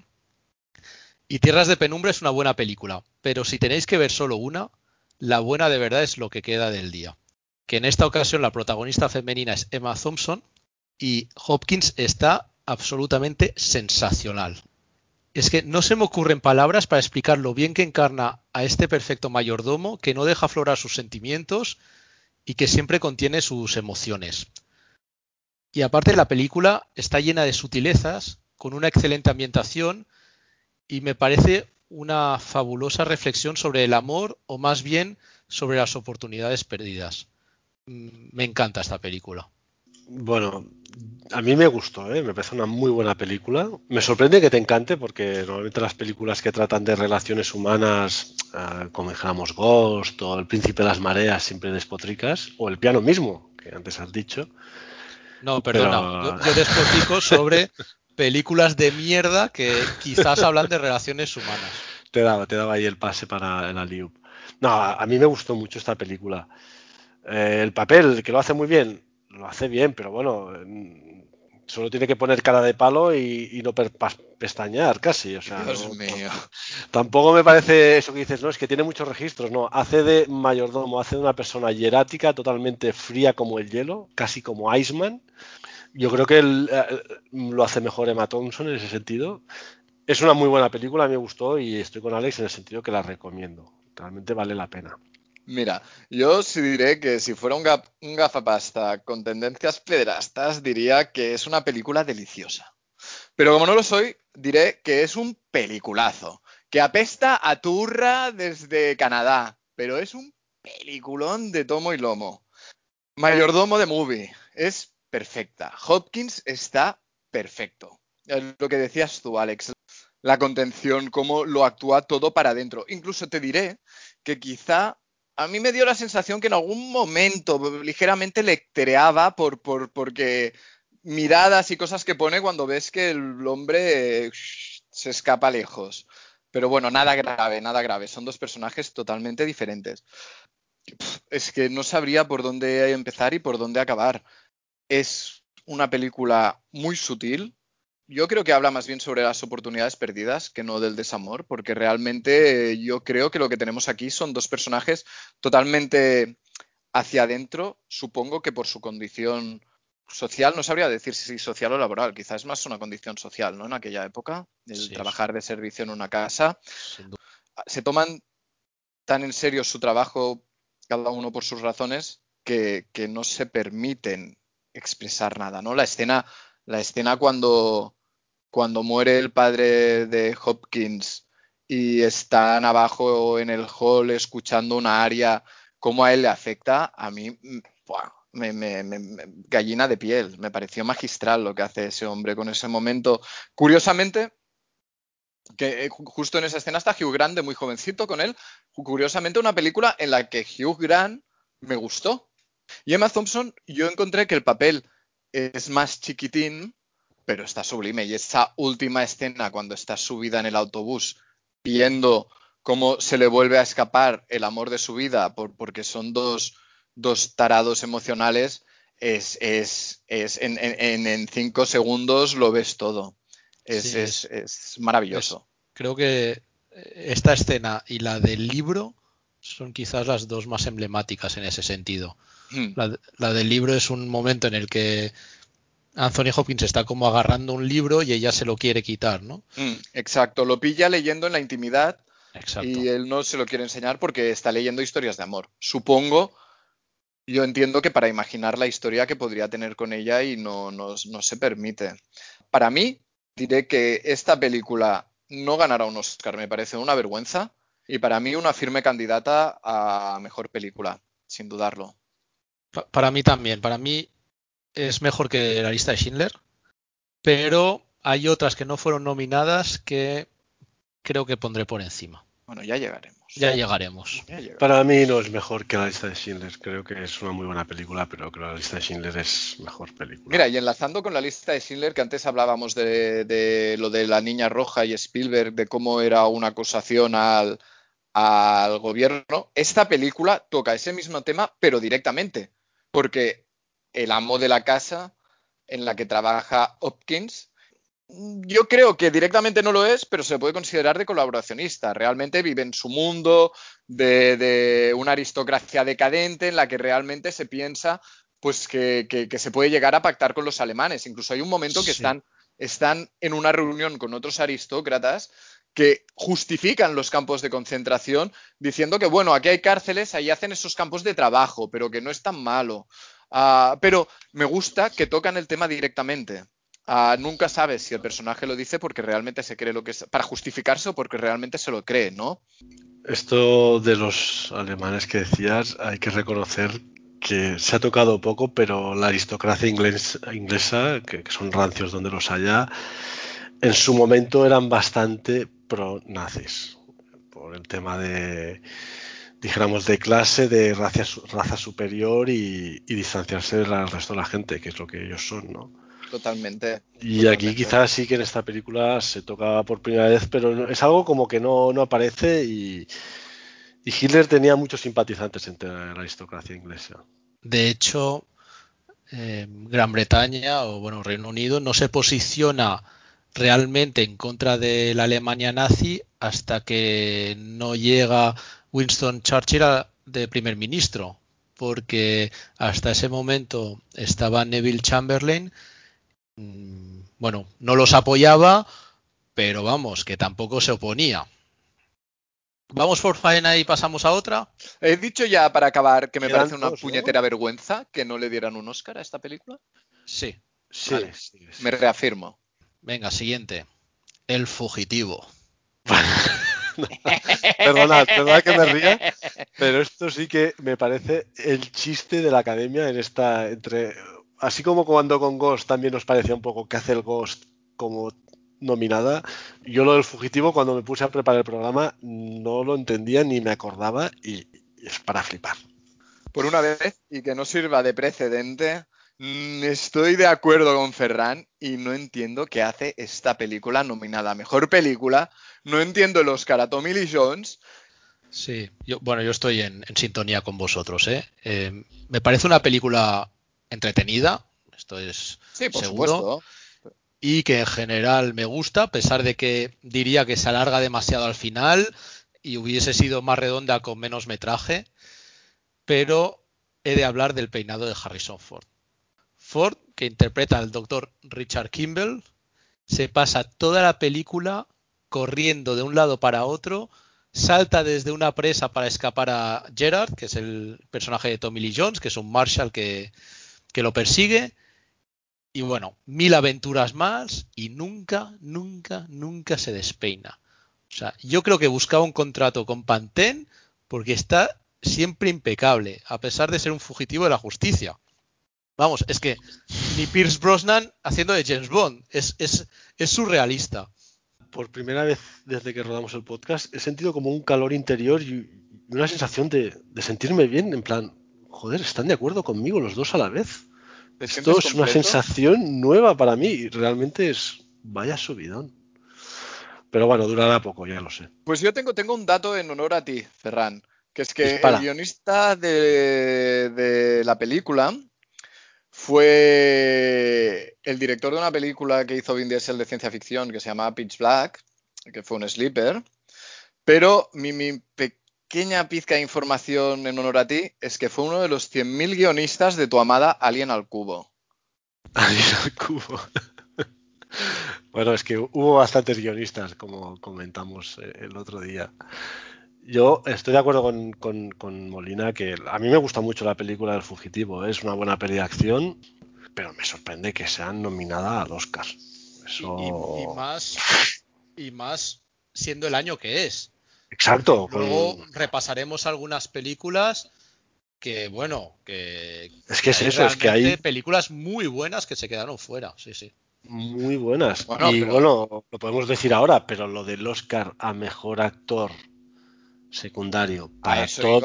Y Tierras de Penumbra es una buena película, pero si tenéis que ver solo una, la buena de verdad es lo que queda del día. Que en esta ocasión la protagonista femenina es Emma Thompson y Hopkins está absolutamente sensacional. Es que no se me ocurren palabras para explicar lo bien que encarna a este perfecto mayordomo que no deja aflorar sus sentimientos y que siempre contiene sus emociones. Y aparte la película está llena de sutilezas, con una excelente ambientación y me parece una fabulosa reflexión sobre el amor o más bien sobre las oportunidades perdidas. Mm, me encanta esta película. Bueno, a mí me gustó, ¿eh? me parece una muy buena película. Me sorprende que te encante porque normalmente las películas que tratan de relaciones humanas, eh, como dijéramos Ghost o El Príncipe de las Mareas, siempre despotricas, o El Piano mismo, que antes has dicho. No, perdona, yo, yo despotrico sobre películas de mierda que quizás hablan de relaciones humanas. Te daba, te daba ahí el pase para el Aliup. No, a, mí me gustó mucho esta película. Eh, el papel, que lo hace muy bien, lo hace bien, pero bueno, solo tiene que poner cara de palo y, no pestañear casi. O sea, Dios mío. Tampoco me parece eso que dices, no, es que tiene muchos registros, no. Hace de mayordomo, hace de una persona hierática, totalmente fría como el hielo, casi como Iceman. Yo creo que él, eh, lo hace mejor Emma Thompson en ese sentido. Es una muy buena película, me gustó y estoy con Alex en el sentido que la recomiendo. Realmente vale la pena. Mira, yo sí diré que si fuera un, gafapasta con tendencias pederastas, diría que es una película deliciosa. Pero como no lo soy, diré que es un peliculazo, que apesta a turra desde Canadá, pero es un peliculón de tomo y lomo. Mayordomo de movie, es perfecta. Hopkins está perfecto. Lo que decías tú, Alex, la contención, cómo lo actúa todo para adentro. Incluso te diré que quizá a mí me dio la sensación que en algún momento ligeramente lectereaba por, por, porque miradas y cosas que pone cuando ves que el hombre se escapa lejos. Pero bueno, nada grave, nada grave. Son dos personajes totalmente diferentes. Es que no sabría por dónde empezar y por dónde acabar. Es una película muy sutil, yo creo que habla más bien sobre las oportunidades perdidas que no del desamor, porque realmente eh, yo creo que lo que tenemos aquí son dos personajes totalmente hacia adentro, supongo que por su condición social, no sabría decir si social o laboral, quizás es más una condición social, ¿no? En aquella época, el trabajar de servicio en una casa. Se toman tan en serio su trabajo, cada uno por sus razones, que, que no se permiten expresar nada, ¿no? La escena, la escena cuando cuando muere el padre de Hopkins y están abajo en el hall escuchando una aria, cómo a él le afecta, a mí mm, me, me- gallina de piel. Me pareció magistral lo que hace ese hombre con ese momento. Curiosamente, que eh, ju- justo en esa escena está Hugh Grant de muy jovencito con él. Curiosamente, una película en la que Hugh Grant me gustó. Y Emma Thompson, yo encontré que el papel es más chiquitín, pero está sublime. Y esa última escena, cuando está subida en el autobús, viendo cómo se le vuelve a escapar el amor de su vida, por- porque son dos, dos tarados emocionales, es, es, es en, en- en- en cinco segundos lo ves todo. Es, Sí, es, es maravilloso. Creo que eh, esta escena y la del libro son quizás las dos más emblemáticas en ese sentido. Mm. La, la del libro es un momento en el que Anthony Hopkins está como agarrando un libro y ella se lo quiere quitar, ¿no? Mm, exacto, lo pilla leyendo en la intimidad Exacto. y él no se lo quiere enseñar porque está leyendo historias de amor. Supongo, yo entiendo que para imaginar la historia que podría tener con ella y no, no- no se permite. Para mí, diré que esta película no ganará un Oscar, me parece una vergüenza y para mí una firme candidata a mejor película, sin dudarlo. Pa- Para mí también. Para mí es mejor que la lista de Schindler, pero hay otras que no fueron nominadas que creo que pondré por encima. Bueno, ya llegaremos. Ya llegaremos. Ya llegaremos. Para mí no es mejor que la lista de Schindler. Creo que es una muy buena película, pero creo que la lista de Schindler es mejor película. Mira, y enlazando con la lista de Schindler, que antes hablábamos de, de lo de la niña roja y Spielberg, de cómo era una acusación al, al gobierno, esta película toca ese mismo tema, pero directamente, porque el amo de la casa en la que trabaja Hopkins, yo creo que directamente no lo es, pero se puede considerar de colaboracionista. Realmente vive en su mundo de, de una aristocracia decadente en la que realmente se piensa pues que, que- que se puede llegar a pactar con los alemanes. Incluso hay un momento que Sí. están, están en una reunión con otros aristócratas que justifican los campos de concentración diciendo que, bueno, aquí hay cárceles, ahí hacen esos campos de trabajo, pero que no es tan malo. Ah, pero me gusta que tocan el tema directamente. Ah, nunca sabes si el personaje lo dice porque realmente se cree lo que es, para justificarse o porque realmente se lo cree, ¿no? Esto de los alemanes que decías, hay que reconocer que se ha tocado poco, pero la aristocracia inglés- inglesa, que, que son rancios donde los haya, en su momento eran bastante pro-nazis, por el tema de, dijéramos, de clase, de raza, raza superior y, y distanciarse del resto de la gente, que es lo que ellos son, ¿no? Totalmente. Y aquí quizás sí que en esta película se toca por primera vez, pero no- es algo como que no, no aparece y, y Hitler tenía muchos simpatizantes entre la aristocracia inglesa. De hecho, eh, Gran Bretaña o bueno, Reino Unido no se posiciona realmente en contra de la Alemania nazi hasta que no llega Winston Churchill a- de primer ministro, porque hasta ese momento estaba Neville Chamberlain, mm, bueno, no los apoyaba, pero vamos, que tampoco se oponía. Vamos por faena y pasamos a otra. He dicho ya para acabar que me parece una dos, ¿no? puñetera vergüenza que no le dieran un Oscar a esta película. Sí. Sí, Vale. sí, sí. Me reafirmo. Venga, siguiente. El fugitivo. Perdonad, perdonad que me ría, pero esto sí que me parece el chiste de la academia en esta entre así como cuando con Ghost también nos parecía un poco que hace el Ghost como nominada, yo lo del fugitivo cuando me puse a preparar el programa no lo entendía ni me acordaba y, es para flipar. Por una vez, y que no sirva de precedente, estoy de acuerdo con Ferran y no entiendo qué hace esta película nominada a Mejor Película. No entiendo el Oscar Lee Jones. Sí, yo, bueno, yo estoy en, en sintonía con vosotros. ¿eh? Eh, me parece una película entretenida, esto es Sí, por seguro, supuesto. y que en general me gusta, a pesar de que diría que se alarga demasiado al final y hubiese sido más redonda con menos metraje, pero he de hablar del peinado de Harrison Ford. Ford, que interpreta al doctor Richard Kimball, se pasa toda la película corriendo de un lado para otro, salta desde una presa para escapar a Gerard, que es el personaje de Tommy Lee Jones, que es un Marshall que, que lo persigue, y bueno, mil aventuras más y nunca, nunca, nunca se despeina. O sea, yo creo que buscaba un contrato con Pantene porque está siempre impecable, a pesar de ser un fugitivo de la justicia. Vamos, es que ni Pierce Brosnan haciendo de James Bond. Es, es, es surrealista. Por primera vez desde que rodamos el podcast he sentido como un calor interior y una sensación de, de sentirme bien, en plan, joder, están de acuerdo conmigo los dos a la vez. ¿Te Esto es una sensación nueva para mí y realmente es vaya subidón. Pero bueno, durará poco, ya lo sé. Pues yo tengo, tengo un dato en honor a ti, Ferran, que es que Dispara. el guionista de, de la película fue el director de una película que hizo Vin Diesel de ciencia ficción que se llama Pitch Black, que fue un sleeper. Pero mi, mi pequeña pizca de información en honor a ti es que fue uno de los 100.000 guionistas de tu amada Alien al Cubo. Alien al cubo. Bueno, es que hubo bastantes guionistas, como comentamos eh, el otro día. Yo estoy de acuerdo con, con- con Molina que a mí me gusta mucho la película del fugitivo. ¿eh? Es una buena peli de acción, pero me sorprende que sean nominada al Oscar. Y, Eso... y- y más, y más siendo el año que es. Exacto. con- Luego repasaremos algunas películas que, bueno, que. Es que es eso, es que hay películas muy buenas que se quedaron fuera. Sí, sí. muy buenas. Bueno, y pero- bueno, lo podemos decir ahora, pero lo del Oscar a mejor actor secundario para Todd.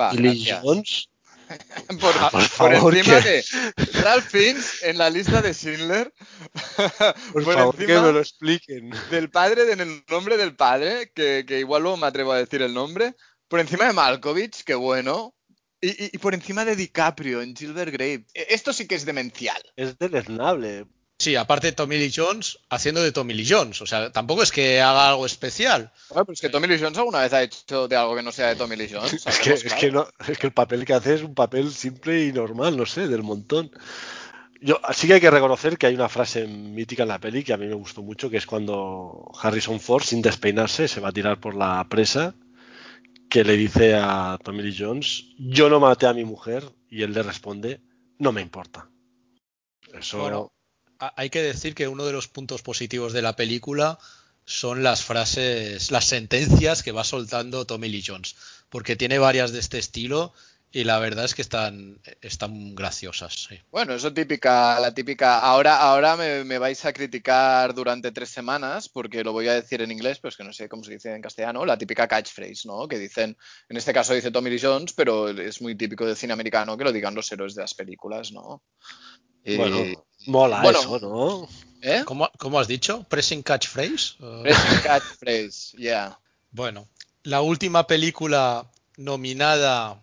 Jones. Por, por por favor, encima que- de Ralph Fiennes en la lista de Schindler. Por, por favor, que encima me lo expliquen. del padre, en el nombre del padre, que, que igual luego me atrevo a decir el nombre. Por encima de Malkovich, que bueno. Y, y- y por encima de DiCaprio en Gilbert Grape. E- Esto sí que es demencial. Es deleznable. Sí, aparte de Tommy Lee Jones, haciendo de Tommy Lee Jones. O sea, tampoco es que haga algo especial. Bueno, pero es que Tommy Lee Jones alguna vez ha hecho de algo que no sea de Tommy Lee Jones. Es que, es, que no, es que el papel que hace es un papel simple y normal, no sé, del montón. Yo, sí que hay que reconocer que hay una frase mítica en la peli que a mí me gustó mucho, que es cuando Harrison Ford, sin despeinarse, se va a tirar por la presa, que le dice a Tommy Lee Jones, yo no maté a mi mujer, y él le responde, no me importa. Eso, Bueno, hay que decir que uno de los puntos positivos de la película son las frases, las sentencias que va soltando Tommy Lee Jones, porque tiene varias de este estilo y la verdad es que están, están graciosas. Bueno, eso típica, la típica. Ahora, ahora me, me vais a criticar durante tres semanas, porque lo voy a decir en inglés, pero es que no sé cómo se dice en castellano, la típica catchphrase, ¿no? Que dicen, en este caso dice Tommy Lee Jones, pero es muy típico del cine americano que lo digan los héroes de las películas, ¿no? Y- bueno, mola bueno. eso, ¿no? ¿Eh? ¿Cómo, cómo has dicho? ¿Pressing catchphrase? Eh, Pressing catchphrase, yeah. Bueno, la última película nominada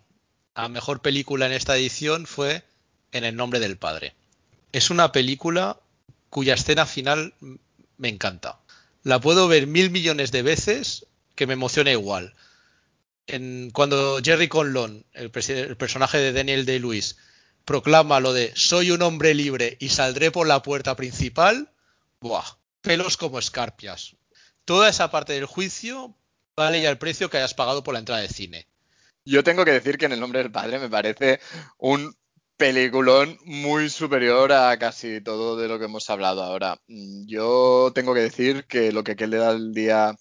a mejor película en esta edición fue En el nombre del padre. Es una película cuya escena final me encanta. La puedo ver mil millones de veces que me emociona igual. En- cuando Jerry Conlon, el, el personaje de Daniel Day-Lewis, proclama lo de soy un hombre libre y saldré por la puerta principal, ¡buah! Pelos como escarpias. Toda esa parte del juicio vale ya el precio que hayas pagado por la entrada de cine. Yo tengo que decir que en el nombre del padre me parece un peliculón muy superior a casi todo de lo que hemos hablado ahora. Yo tengo que decir que lo que queda al día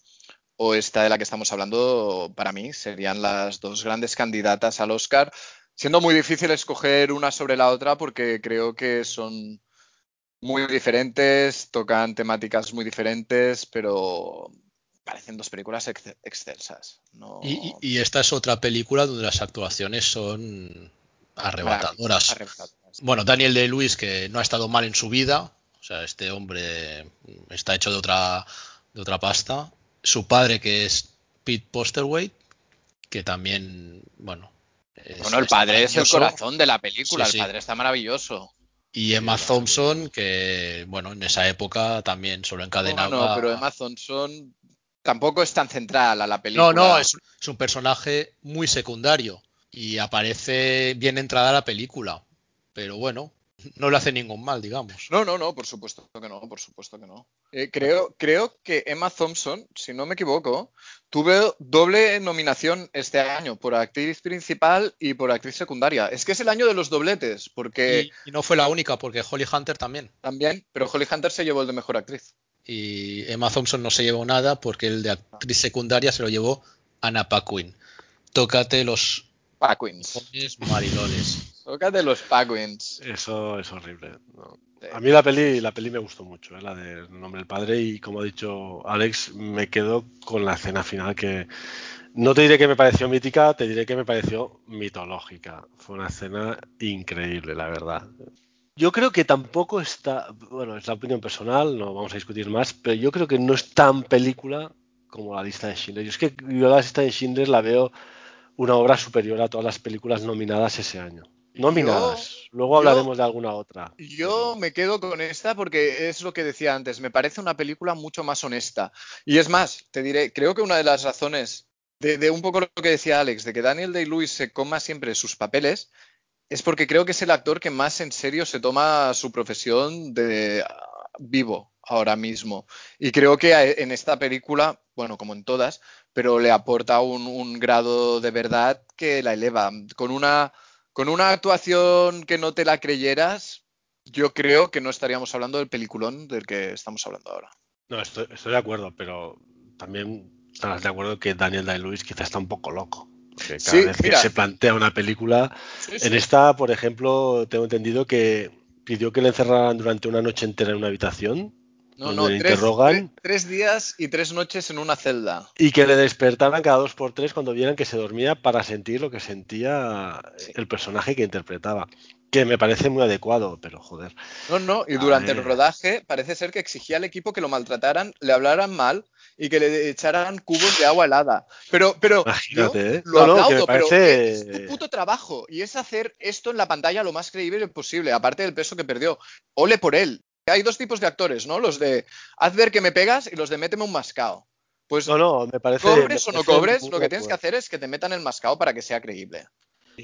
o esta de la que estamos hablando, para mí, serían las dos grandes candidatas al Oscar, siendo muy difícil escoger una sobre la otra porque creo que son muy diferentes, tocan temáticas muy diferentes, pero parecen dos películas ex- excelsas. No... Y, y- esta es otra película donde las actuaciones son arrebatadoras. Arrebatadoras. Bueno, Daniel de Luis, que no ha estado mal en su vida, o sea, este hombre está hecho de otra, de otra pasta. Su padre, que es Pete Posterweight, que también, bueno. Es- Bueno, el padre es el corazón de la película, Sí, sí. el padre está maravilloso. Y Emma Thompson, que, bueno, en esa época también solo encadenaba. No, no, pero Emma Thompson tampoco es tan central a la No, película. no, es, es un personaje muy secundario y aparece bien entrada a la película. Pero bueno, no le hace ningún mal, digamos. No, no, no, por supuesto que no, por supuesto que no. Eh, creo, creo que Emma Thompson, si no me equivoco, tuvo doble nominación este año por actriz principal y por actriz secundaria. Es que es el año de los dobletes, porque Y, y no fue la única, porque Holly Hunter también. también, pero Holly Hunter se llevó el de mejor actriz. Y Emma Thompson no se llevó nada porque el de actriz secundaria se lo llevó Anna Paquin. Tócate los Paquins. cojones marilones. Tócate los Paguins. Eso es horrible. no. Sí. A mí la peli, la peli me gustó mucho, ¿eh? la del nombre del padre, y como ha dicho Alex, me quedo con la escena final que no te diré que me pareció mítica, te diré que me pareció mitológica. Fue una escena increíble, la verdad. Yo creo que tampoco está, bueno, es la opinión personal, no vamos a discutir más, pero yo creo que no es tan película como la lista de Schindler. Yo es que yo la lista de Schindler la veo una obra superior a todas las películas nominadas ese año. Nominadas. Luego yo- hablaremos de alguna otra. Yo me quedo con esta porque es lo que decía antes, me parece una película mucho más honesta. Y es más, te diré, creo que una de las razones de, de un poco lo que decía Alex, de que Daniel Day-Lewis se coma siempre sus papeles, es porque creo que es el actor que más en serio se toma su profesión de ah, vivo ahora mismo. Y creo que a- en esta película, bueno, como en todas, pero le aporta un, un grado de verdad que la eleva. Con una, con una actuación que no te la creyeras, yo creo que no estaríamos hablando del peliculón del que estamos hablando ahora. No, estoy, estoy de acuerdo, pero también estarás de acuerdo que Daniel Day-Lewis quizá está un poco loco. Porque cada Sí, vez que se plantea una película, en esta, por ejemplo, tengo entendido que pidió que le encerraran durante una noche entera en una habitación No, no, tres, tres días y tres noches en una celda. y que le despertaran cada dos por tres cuando vieran que se dormía para sentir lo que sentía el personaje que interpretaba. Que me parece muy adecuado, pero joder. No, no, y durante el rodaje parece ser que exigía al equipo que lo maltrataran, le hablaran mal y que le echaran cubos de agua helada. Pero, pero yo Imagínate, ¿eh? lo No, aplaudo, me pero parece- es tu puto trabajo y es hacer esto en la pantalla lo más creíble posible, aparte del peso que perdió. Ole por él. Hay dos tipos de actores, ¿no? Los de haz ver que me pegas y los de méteme un mascao. Pues No, no, me parece. cobres me o no cobres, lo que tienes que hacer es que te metan el mascao para que sea creíble.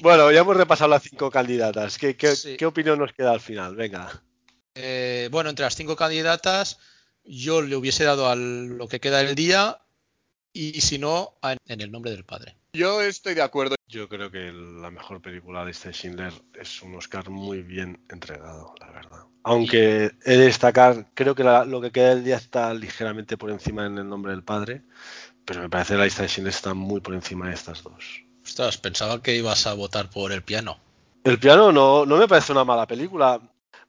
Bueno, ya hemos repasado las cinco candidatas. ¿Qué, qué, Sí. qué opinión nos queda al final? Venga. Eh, bueno, entre las cinco candidatas, yo le hubiese dado a lo que queda del día y, si no, en el nombre del padre. Yo estoy de acuerdo. Yo creo que la mejor película de este Schindler es un Oscar muy bien entregado, la verdad. Aunque he de destacar, creo que la- lo que queda del día está ligeramente por encima en el nombre del padre, pero me parece que la lista de Schindler está muy por encima de estas dos. Ostras, pensaba que ibas a votar por el piano. El piano no, no me parece una mala película.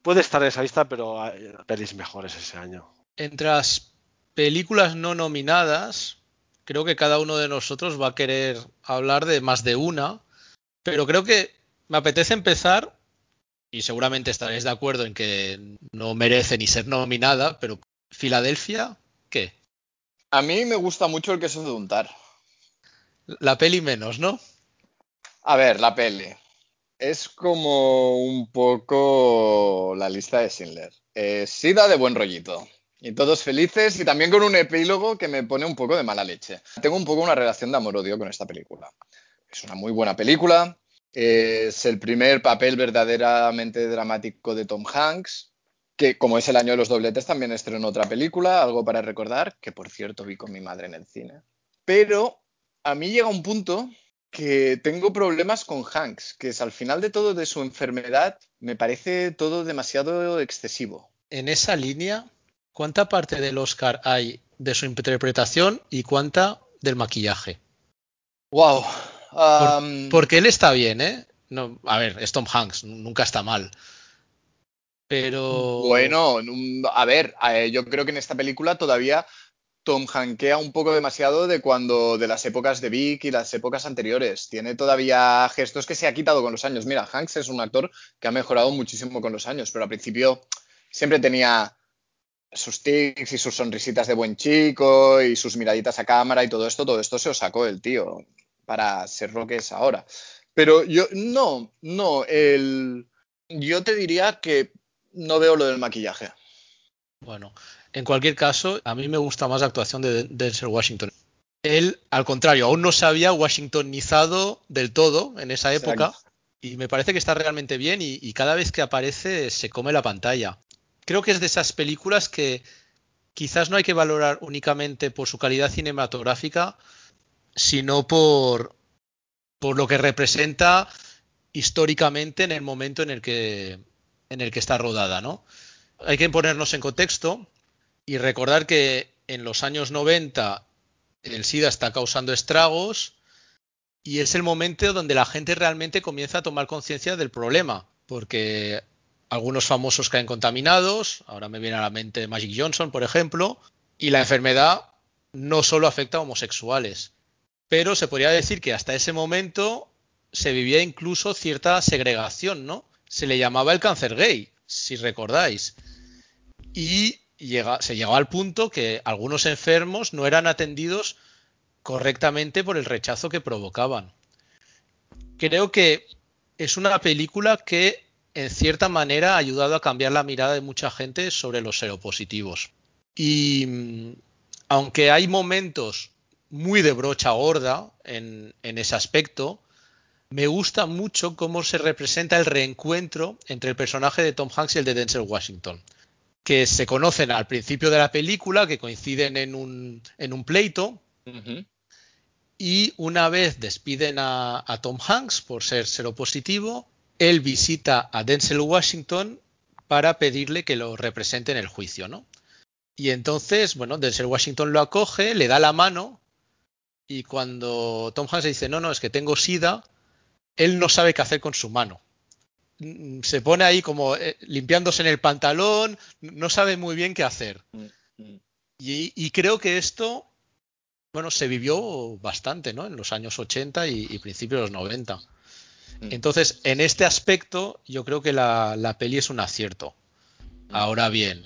Puede estar en esa lista, pero hay pelis mejores ese año. Entre las películas no nominadas, creo que cada uno de nosotros va a querer hablar de más de una, pero creo que me apetece empezar, y seguramente estaréis de acuerdo en que no merece ni ser nominada, pero Filadelfia, ¿qué? A mí me gusta mucho el queso de untar. La peli menos, ¿no? A ver, la peli. Es como un poco la lista de Schindler. Eh, sí da de buen rollito. Y todos felices y también con un epílogo que me pone un poco de mala leche. Tengo un poco una relación de amor-odio con esta película. Es una muy buena película. Es el primer papel verdaderamente dramático de Tom Hanks, que como es el año de los dobletes también estrenó otra película, algo para recordar, que por cierto vi con mi madre en el cine. Pero a mí llega un punto que tengo problemas con Hanks, que es al final de todo de su enfermedad, me parece todo demasiado excesivo. En esa línea, ¿cuánta parte del Oscar hay de su interpretación y cuánta del maquillaje? Wow. Um, Porque él está bien, ¿eh? No, a ver, es Tom Hanks, nunca está mal. Pero. Bueno, a ver, eh, yo creo que en esta película todavía Tom Hankea un poco demasiado de cuando de las épocas de Vic y las épocas anteriores. Tiene todavía gestos que se ha quitado con los años. Mira, Hanks es un actor que ha mejorado muchísimo con los años, pero al principio siempre tenía sus tics y sus sonrisitas de buen chico y sus miraditas a cámara y todo esto, todo esto se lo sacó el tío para ser lo que es ahora. Pero yo, no, no, el, yo te diría que no veo lo del maquillaje. Bueno, en cualquier caso, a mí me gusta más la actuación de Denzel Washington. Él, al contrario, aún no se había washingtonizado del todo en esa época y me parece que está realmente bien y, y cada vez que aparece se come la pantalla. Creo que es de esas películas que quizás no hay que valorar únicamente por su calidad cinematográfica, sino por, por lo que representa históricamente en el momento en el que, en el que está rodada, ¿no? Hay que ponernos en contexto y recordar que en los años 90 el SIDA está causando estragos y es el momento donde la gente realmente comienza a tomar conciencia del problema, porque algunos famosos caen contaminados, ahora me viene a la mente Magic Johnson, por ejemplo, y la enfermedad no solo afecta a homosexuales, pero se podría decir que hasta ese momento se vivía incluso cierta segregación, ¿no? Se le llamaba el cáncer gay, si recordáis. Y se llegó al punto que algunos enfermos no eran atendidos correctamente por el rechazo que provocaban. Creo que es una película que en cierta manera ha ayudado a cambiar la mirada de mucha gente sobre los seropositivos. Y mm, aunque hay momentos muy de brocha gorda en, ese aspecto, me gusta mucho cómo se representa el reencuentro entre el personaje de Tom Hanks y el de Denzel Washington, que se conocen al principio de la película, que coinciden en un, en un pleito, y una vez despiden a, a, Tom Hanks por ser seropositivo, él visita a Denzel Washington para pedirle que lo represente en el juicio, ¿no? Y entonces, bueno, Denzel Washington lo acoge, le da la mano y cuando Tom Hanks dice, no, no, es que tengo sida, él no sabe qué hacer con su mano. Mm, se pone ahí como eh, limpiándose en el pantalón, no sabe muy bien qué hacer. Mm, mm. Y, creo que esto, bueno, se vivió bastante, ¿no? En los años 80 y, principios de los 90. Entonces, en este aspecto, yo creo que la, la peli es un acierto. Ahora bien,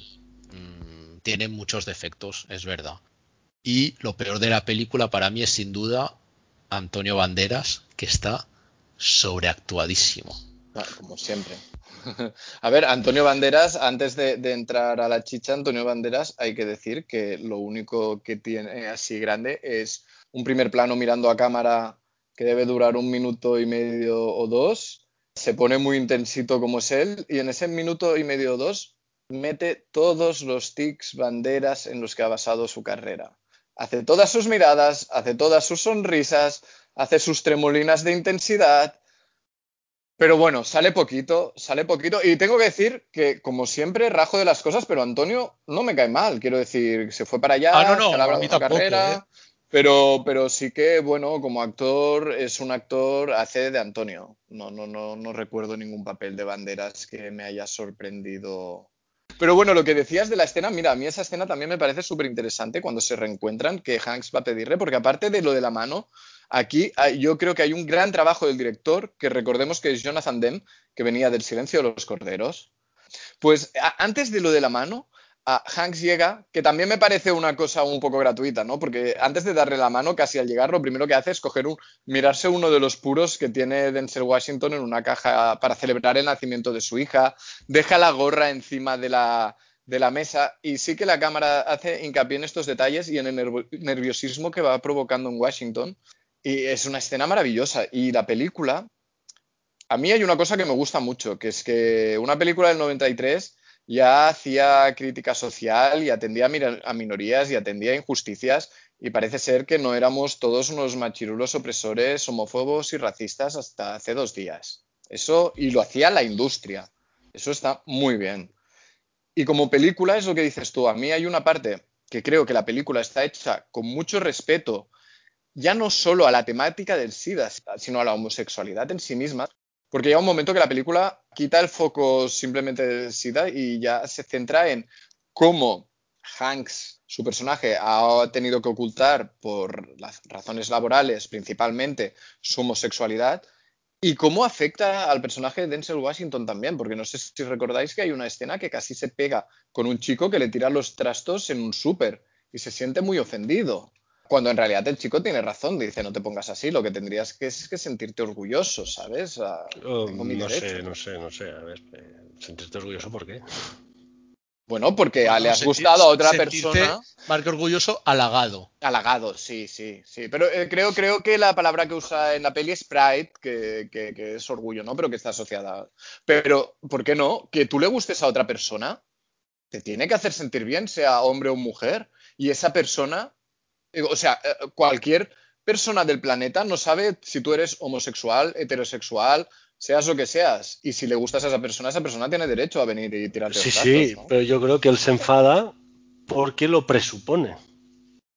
tiene muchos defectos, es verdad. Y lo peor de la película para mí es sin duda Antonio Banderas, que está sobreactuadísimo. Ah, como siempre. A ver, Antonio Banderas, antes de, entrar a la chicha, Antonio Banderas, hay que decir que lo único que tiene así grande es un primer plano mirando a cámara que debe durar un minuto y medio o dos. Se pone muy intensito como es él y en ese minuto y medio o dos mete todos los tics, banderas en los que ha basado su carrera hace todas sus miradas, hace todas sus sonrisas, hace sus tremolinas de intensidad. Pero bueno, sale poquito, sale poquito. Y tengo que decir que, como siempre, rajo de las cosas, pero Antonio no me cae mal. Quiero decir, se fue para allá, ah, no, no, su carrera. ¿eh? Pero, pero sí que, bueno, como actor, es un actor, hace de Antonio. No, no, no, recuerdo ningún papel de banderas que me haya sorprendido pero bueno, lo que decías de la escena, mira, a mí esa escena también me parece súper interesante cuando se reencuentran, que Hanks va a pedirle, porque aparte de lo de la mano, aquí yo creo que hay un gran trabajo del director, que recordemos que es Jonathan Demme, que venía del Silencio de los Corderos. Pues antes de lo de la mano, a Hanks llega, que también me parece una cosa un poco gratuita, ¿no? Porque antes de darle la mano, casi al llegar, lo primero que hace es coger un, mirarse uno de los puros que tiene Denzel Washington en una caja para celebrar el nacimiento de su hija, deja la gorra encima de la, de la mesa y sí que la cámara hace hincapié en estos detalles y en el nerviosismo que va provocando en Washington. Y es una escena maravillosa. Y la película, a mí hay una cosa que me gusta mucho, que es que una película del 93 ya hacía crítica social y atendía a minorías y atendía a injusticias y parece ser que no éramos todos unos machirulos opresores, homófobos y racistas hasta hace dos días. Eso, y lo hacía la industria. Eso está muy bien. Y como película es lo que dices tú. A mí hay una parte que creo que la película está hecha con mucho respeto, ya no solo a la temática del SIDA, sino a la homosexualidad en sí misma, porque llega un momento que la película quita el foco simplemente de SIDA y ya se centra en cómo Hanks, su personaje, ha tenido que ocultar por razones laborales principalmente su homosexualidad y cómo afecta al personaje de Denzel Washington también, porque no sé si recordáis que hay una escena que casi se pega con un chico que le tira los trastos en un súper y se siente muy ofendido. Cuando en realidad el chico tiene razón, dice, no te pongas así, lo que tendrías que es que sentirte orgulloso, ¿sabes? Oh, no sé, no sé, no sé, a ver, eh, sentirte orgulloso, ¿por qué? Bueno, porque le has gustado a otra persona. Marque orgulloso, halagado. Halagado, sí, sí, sí. Pero eh, creo, creo que la palabra que usa en la peli es pride, que, que, es orgullo, ¿no? Pero que está asociada. Pero, ¿por qué no? Que tú le gustes a otra persona, te tiene que hacer sentir bien, sea hombre o mujer. Y esa persona o sea, eh, cualquier persona del planeta no sabe si tú eres homosexual, heterosexual, seas lo que seas. Y si le gustas a esa persona, esa persona tiene derecho a venir y tirarte Sí, sí, pero yo creo que él se enfada porque lo presupone.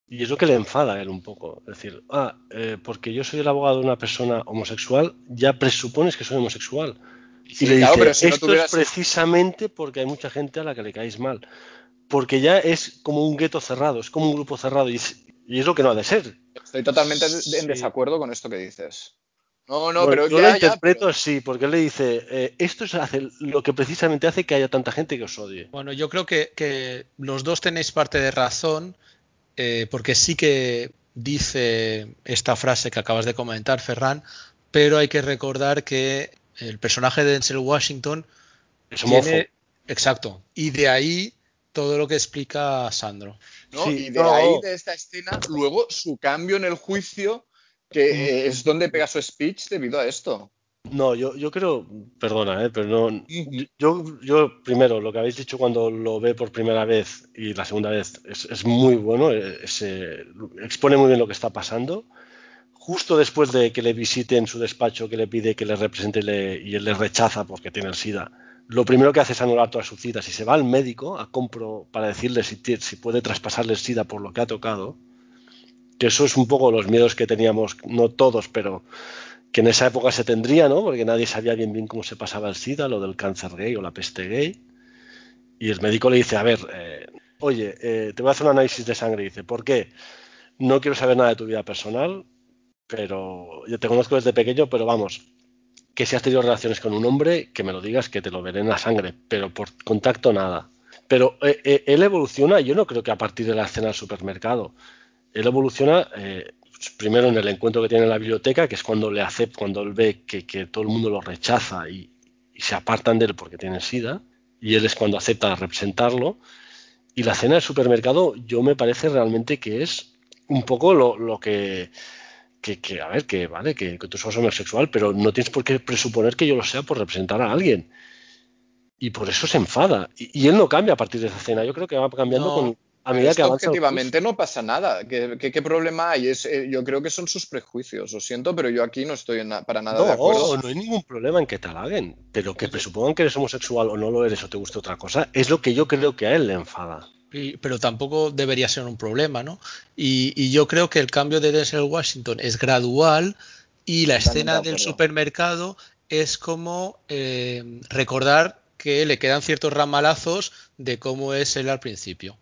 Y es lo que le enfada a él un poco. Es decir, ah, eh, porque yo soy el abogado de una persona homosexual, ya presupones que soy homosexual. Y le claro, dice, pero si no esto tuvieras- es precisamente porque hay mucha gente a la que le caéis mal. Porque ya es como un gueto cerrado, es como un grupo cerrado y y es lo que no ha de ser. Estoy totalmente Sí. en desacuerdo con esto que dices. No, no, Bueno, pero yo lo interpreto pero- así, porque él le dice, eh, esto es hace- lo que precisamente hace que haya tanta gente que os odie. Bueno, yo creo que, que los dos tenéis parte de razón, eh, porque sí que dice esta frase que acabas de comentar, Ferran, pero hay que recordar que el personaje de Denzel Washington Es homófobo. tiene... Exacto. Y de ahí todo lo que explica Sandro. ¿no? Sí, y de no. ahí, de esta escena, luego su cambio en el juicio, que eh, es donde pega su speech debido a esto. No, yo, yo creo, perdona, eh, pero no. Yo, yo, primero, lo que habéis dicho cuando lo ve por primera vez y la segunda vez es, es muy bueno, eh, se expone muy bien lo que está pasando. Justo después de que le visite en su despacho, que le pide que le represente y le- y él le rechaza porque tiene el SIDA, lo primero que hace es anular todas sus citas y se va al médico a compro para decirle si, si puede traspasarle SIDA por lo que ha tocado. Que eso es un poco los miedos que teníamos, no todos, pero que en esa época se tendría, ¿no? Porque nadie sabía bien bien cómo se pasaba el SIDA, lo del cáncer gay o la peste gay. Y el médico le dice, a ver, eh, oye, eh, te voy a hacer un análisis de sangre. Y dice, ¿por qué? No quiero saber nada de tu vida personal, pero yo te conozco desde pequeño, pero vamos, que si has tenido relaciones con un hombre, que me lo digas, que te lo veré en la sangre, pero por contacto nada. Pero eh, eh, él evoluciona, yo no creo que a partir de la escena del supermercado, él evoluciona eh, primero en el encuentro que tiene en la biblioteca, que es cuando le acepta, cuando él ve que, que todo el mundo lo rechaza y, y se apartan de él porque tiene SIDA, y él es cuando acepta representarlo. Y la escena del supermercado, yo me parece realmente que es un poco lo, lo que, que, que, a ver, que vale, que, que tú sos homosexual, pero no tienes por qué presuponer que yo lo sea por representar a alguien. Y por eso se enfada. Y, y él no cambia a partir de esa escena. Yo creo que va cambiando No, con, a medida que avanza. objetivamente no pasa nada. ¿Qué, qué, qué problema hay? Es, eh, yo creo que son sus prejuicios. Lo siento, pero yo aquí no estoy en na- para nada No, de acuerdo. no hay ningún problema en que te halaguen, pero que presupongan que eres homosexual o no lo eres o te gusta otra cosa, es lo que yo creo que a él le enfada. Y- pero tampoco debería ser un problema, ¿no? Y, y yo creo que el cambio de Denzel Washington es gradual y la escena de del supermercado es como eh, recordar que le quedan ciertos ramalazos de cómo es él al principio.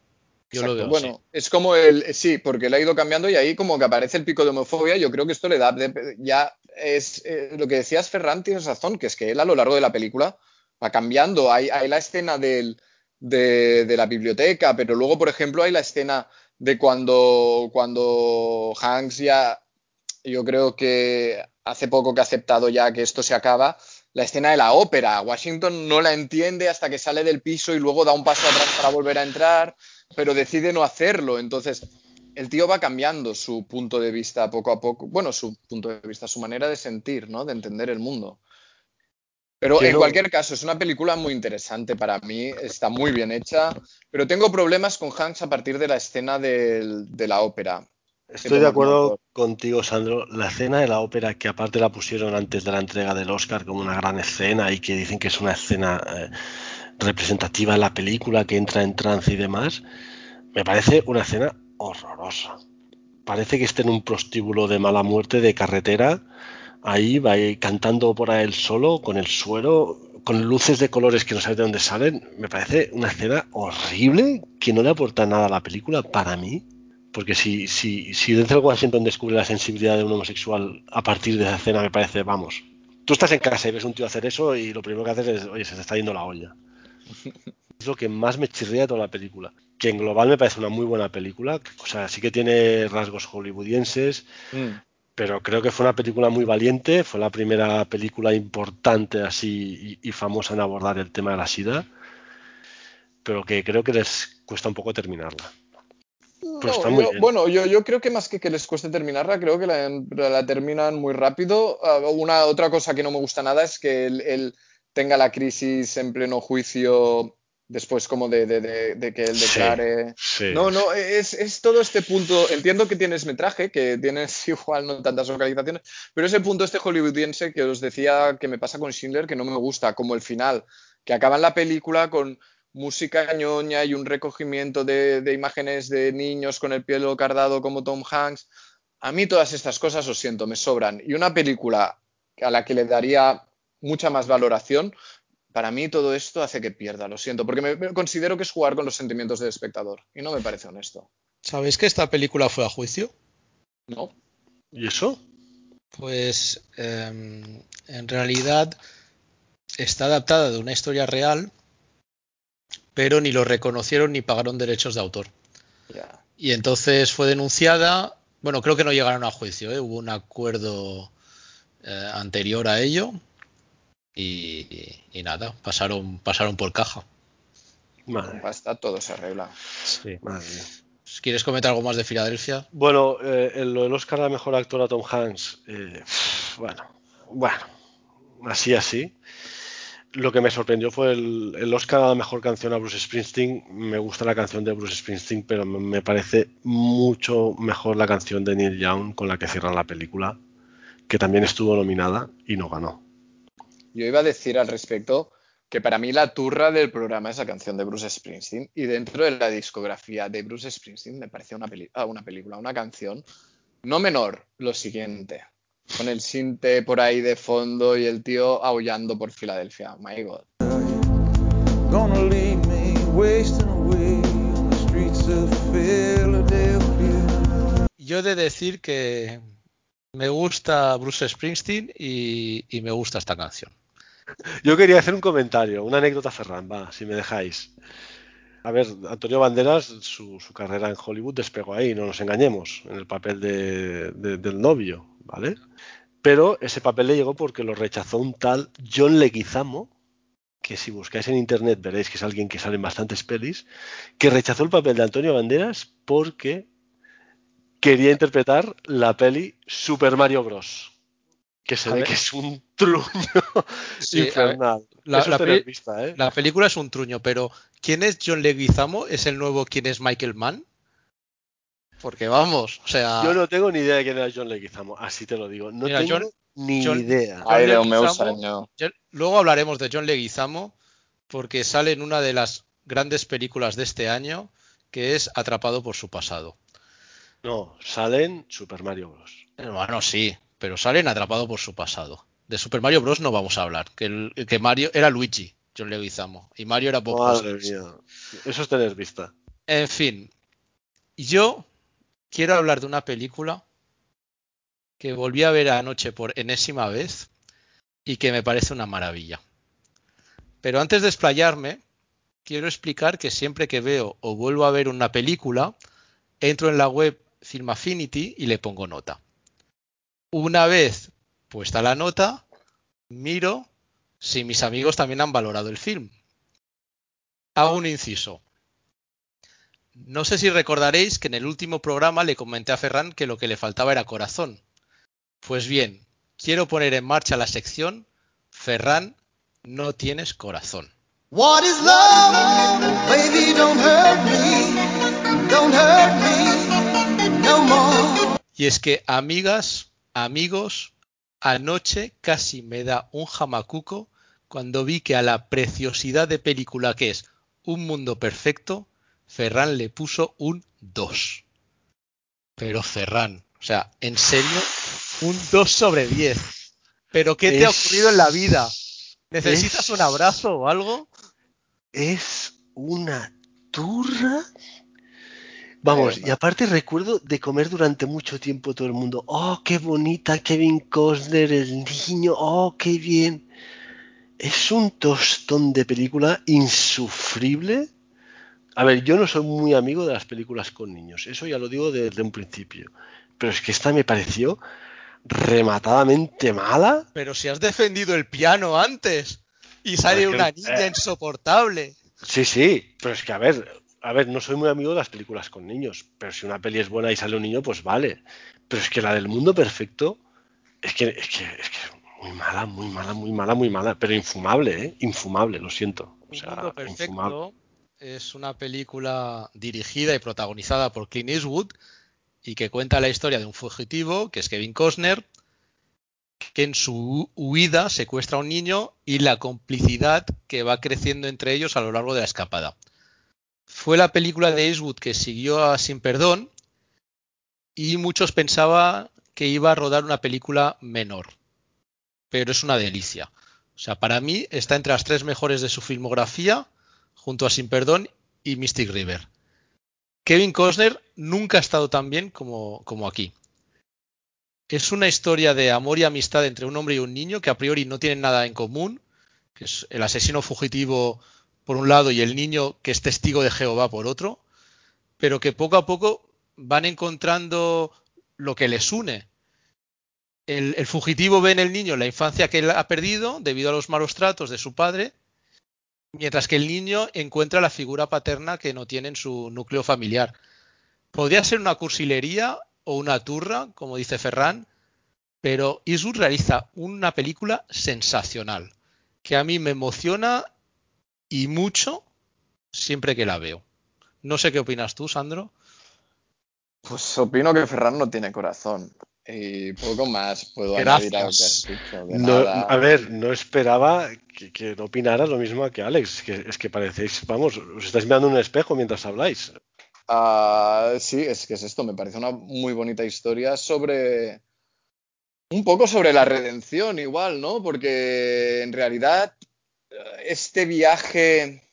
Yo lo veo Bueno, es como el. Sí, porque le ha ido cambiando y ahí como que aparece el pico de homofobia. Yo creo que esto le da. de- ya es. eh, lo que decías, Ferran, tienes razón, que es que él a lo largo de la película va cambiando. Hay, hay la escena del, de, la biblioteca, pero luego, por ejemplo, hay la escena de cuando, cuando Hanks ya. Yo creo que hace poco que ha aceptado ya que esto se acaba. La escena de la ópera. Washington no la entiende hasta que sale del piso y luego da un paso atrás para volver a entrar pero decide no hacerlo. Entonces, el tío va cambiando su punto de vista poco a poco. Bueno, su punto de vista, su manera de sentir, ¿no? De entender el mundo. Pero en cualquier caso, es una película muy interesante para mí, está muy bien hecha, pero tengo problemas con Hanks a partir de la escena del- de la ópera. Estoy de acuerdo contigo, Sandro. La escena de la ópera, que aparte la pusieron antes de la entrega del Oscar como una gran escena y que dicen que es una escena eh, representativa en la película, que entra en trance y demás, me parece una escena horrorosa. Parece que esté en un prostíbulo de mala muerte de carretera, ahí va ahí cantando por ahí él solo, con el suero, con luces de colores que no sabes de dónde salen. Me parece una escena horrible que no le aporta nada a la película para mí. Porque si, si, si Denzel Washington descubre la sensibilidad de un homosexual a partir de esa escena, me parece, vamos. Tú estás en casa y ves un tío hacer eso y lo primero que haces es, oye, se te está yendo la olla. Es lo que más me chirría de toda la película. Que en global me parece una muy buena película. O sea, sí que tiene rasgos hollywoodienses, Mm. Pero creo que fue una película muy valiente. Fue la primera película importante así y, y famosa en abordar el tema de la sida. Pero que creo que les cuesta un poco terminarla. No, está muy yo- bien. Bueno, yo, yo creo que más que que les cueste terminarla, creo que la, la terminan muy rápido. Ah, una otra cosa que no me gusta nada es que él, él tenga la crisis en pleno juicio después como de, de- de- de que él declare. sí. No, no, es, es todo este punto. Entiendo que tienes metraje, que tienes igual no tantas localizaciones, pero ese punto este hollywoodiense que os decía que me pasa con Schindler, que no me gusta, como el final, que acaba en la película con, música ñoña y un recogimiento de, de imágenes de niños con el pelo cardado como Tom Hanks. A mí todas estas cosas, lo siento, me sobran. Y una película a la que le daría mucha más valoración, para mí todo esto hace que pierda, lo siento, porque me, me considero que es jugar con los sentimientos del espectador y no me parece honesto. ¿Sabéis que esta película fue a juicio? ¿No? ¿Y eso? Pues em, en realidad está adaptada de una historia real, pero ni lo reconocieron ni pagaron derechos de autor. Ya. Y entonces fue denunciada. Bueno, creo que no llegaron a juicio, ¿eh? hubo un acuerdo eh, anterior a ello. Y, nada, pasaron, pasaron por caja. Madre, pasta todo se arregla. madre mía. ¿Quieres comentar algo más de Filadelfia? Bueno, eh, en lo del Oscar a mejor actor a Tom Hanks, eh, bueno, bueno, así así. Lo que me sorprendió fue el, el Oscar a la mejor canción a Bruce Springsteen. Me gusta la canción de Bruce Springsteen, pero me parece mucho mejor la canción de Neil Young con la que cierran la película, que también estuvo nominada y no ganó. Yo iba a decir al respecto que para mí la turra del programa es la canción de Bruce Springsteen y dentro de la discografía de Bruce Springsteen me parece una, peli- ah, una película, una canción no menor, lo siguiente, con el sinte por ahí de fondo y el tío aullando por Filadelfia. My God. Yo he de decir que me gusta Bruce Springsteen y, y me gusta esta canción. Yo quería hacer un comentario, una anécdota Ferran, va, si me dejáis. A ver, Antonio Banderas, su, carrera en Hollywood despegó ahí, no nos engañemos, en el papel de- del novio, ¿vale? Pero ese papel le llegó porque lo rechazó un tal John Leguizamo, que si buscáis en internet veréis que es alguien que sale en bastantes pelis, que rechazó el papel de Antonio Banderas porque quería interpretar la peli Super Mario Bros. Que se A ve ver. que es un truño Sí, infernal. la- Eso la es tener peli- vista, ¿eh? La película es un truño, pero ¿quién es John Leguizamo? ¿Es el nuevo quién es Michael Mann? Porque vamos, o sea, Yo no tengo ni idea de quién era John Leguizamo, así te lo digo. No Mira, tengo John- ni John- idea. Leguizamo- luego hablaremos de John Leguizamo porque sale en una de las grandes películas de este año que es Atrapado por su pasado. No, salen Super Mario Bros. Bueno, sí, pero salen Atrapado por su pasado. De Super Mario Bros. no vamos a hablar, que, el- que Mario era Luigi, John Leguizamo, y Mario era Bob Madre mía. Eso es tener vista. En fin, yo quiero hablar de una película que volví a ver anoche por enésima vez y que me parece una maravilla. Pero antes de explayarme, quiero explicar que siempre que veo o vuelvo a ver una película, entro en la web Film Affinity y le pongo nota. Una vez puesta la nota, miro si mis amigos también han valorado el film. Hago un inciso. No sé si recordaréis que en el último programa le comenté a Ferran que lo que le faltaba era corazón. Pues bien, quiero poner en marcha la sección Ferran, no tienes corazón. What is love? Baby, don't hurt me. Don't hurt me no more. Y es que, amigas, amigos, anoche casi me da un jamacuco cuando vi que a la preciosidad de película que es Un Mundo Perfecto, Ferran le puso un 2. Pero Ferran, o sea, en serio, un 2 sobre 10. ¿Pero qué te ha ocurrido en la vida? ¿Necesitas es- un abrazo o algo? Es una turra. Vamos, y aparte recuerdo de comer durante mucho tiempo todo el mundo. Oh, qué bonita Kevin Costner, el niño. Oh, qué bien. Es un tostón de película insufrible. A ver, yo no soy muy amigo de las películas con niños. Eso ya lo digo desde un principio. Pero es que esta me pareció rematadamente mala. Pero si has defendido el piano antes y sale una niña insoportable. Sí, sí, pero es que a ver, a ver, no soy muy amigo de las películas con niños, pero si una peli es buena y sale un niño, pues vale. Pero es que la del mundo perfecto, es que es que es que muy mala, muy mala, muy mala, muy mala, pero infumable, ¿eh? Infumable, lo siento. O sea, Mundo infumable. Perfecto es una película dirigida y protagonizada por Clint Eastwood y que cuenta la historia de un fugitivo, que es Kevin Costner, que en su huida secuestra a un niño y la complicidad que va creciendo entre ellos a lo largo de la escapada. Fue la película de Eastwood que siguió a Sin Perdón y muchos pensaban que iba a rodar una película menor, pero es una delicia. O sea, para mí está entre las tres mejores de su filmografía, junto a Sin Perdón y Mystic River. Kevin Costner nunca ha estado tan bien como, como aquí. Es una historia de amor y amistad entre un hombre y un niño que a priori no tienen nada en común, que es el asesino fugitivo por un lado y el niño que es testigo de Jehová por otro, pero que poco a poco van encontrando lo que les une. El, fugitivo ve en el niño la infancia que él ha perdido debido a los malos tratos de su padre, mientras que el niño encuentra la figura paterna que no tiene en su núcleo familiar. Podría ser una cursilería o una turra, como dice Ferran, pero Eastwood realiza una película sensacional, que a mí me emociona y mucho siempre que la veo. No sé qué opinas tú, Sandro. Pues opino que Ferran no tiene corazón. Y poco más puedo Gracias. añadir a lo que has dicho. De No, nada. a ver, no esperaba que, que no opinaras lo mismo que Alex. Que, es que parecéis, vamos, os estáis mirando en un espejo mientras habláis. Ah, sí, es que es esto, me parece una muy bonita historia sobre un poco sobre la redención igual, ¿no? Porque en realidad este viaje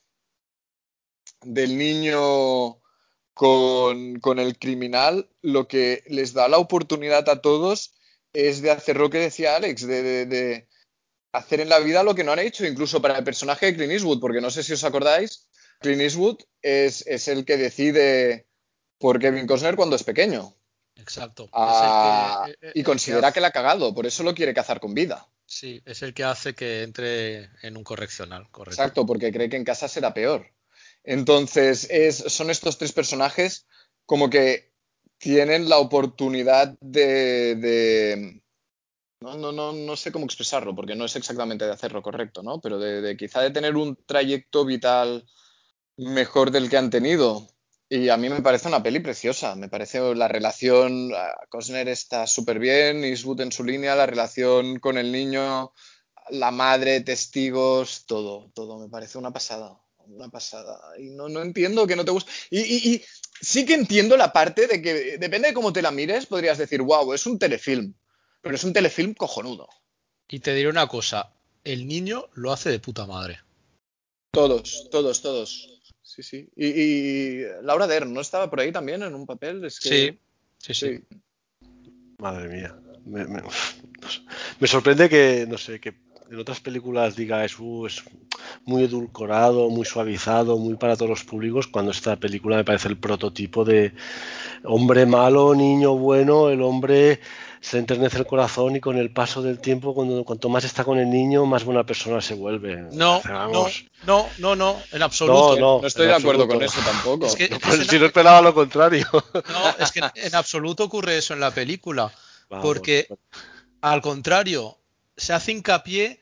del niño con, con el criminal lo que les da la oportunidad a todos es de hacer lo que decía Alex, de, de- de hacer en la vida lo que no han hecho, incluso para el personaje de Clint Eastwood, porque no sé si os acordáis, Clint Eastwood es, es el que decide por Kevin Costner cuando es pequeño. Exacto. Ah, Es el que- el y considera que la ha cagado, por eso lo quiere cazar con vida. Sí, es el que hace que entre en un correccional, correcto. Exacto, porque cree que en casa será peor. Entonces, es, son estos tres personajes como que tienen la oportunidad de, no, no, no, no sé cómo expresarlo, porque no es exactamente de hacerlo correcto, ¿no? Pero de quizá de tener un trayecto vital mejor del que han tenido. Y a mí me parece una peli preciosa. Me parece la relación. ah, Costner está súper bien, Eastwood en su línea, la relación con el niño, la madre, testigos, todo, todo. Me parece una pasada. Una pasada. Y no, no entiendo que no te guste. Y, y- y sí que entiendo la parte de que, depende de cómo te la mires, podrías decir, wow, es un telefilm. Pero es un telefilm cojonudo. Y te diré una cosa, el niño lo hace de puta madre. Todos, todos, todos. Sí, sí. Y, y Laura Dern, ¿no estaba por ahí también en un papel? Es que, Sí, sí, sí. sí. Madre mía. Me, me- me sorprende que, no sé, que en otras películas diga es, "Uh, es muy edulcorado, muy suavizado, muy para todos los públicos, cuando esta película me parece el prototipo de hombre malo, niño bueno, el hombre se enternece el corazón y con el paso del tiempo, cuando, cuanto más está con el niño, más buena persona se vuelve. No, no, vamos. no, no, no, en absoluto. No, No estoy en de acuerdo absoluto. con eso tampoco. Es que- Pues es si no esperaba lo contrario. No, es que en absoluto ocurre eso en la película. Vamos. Porque, al contrario, se hace hincapié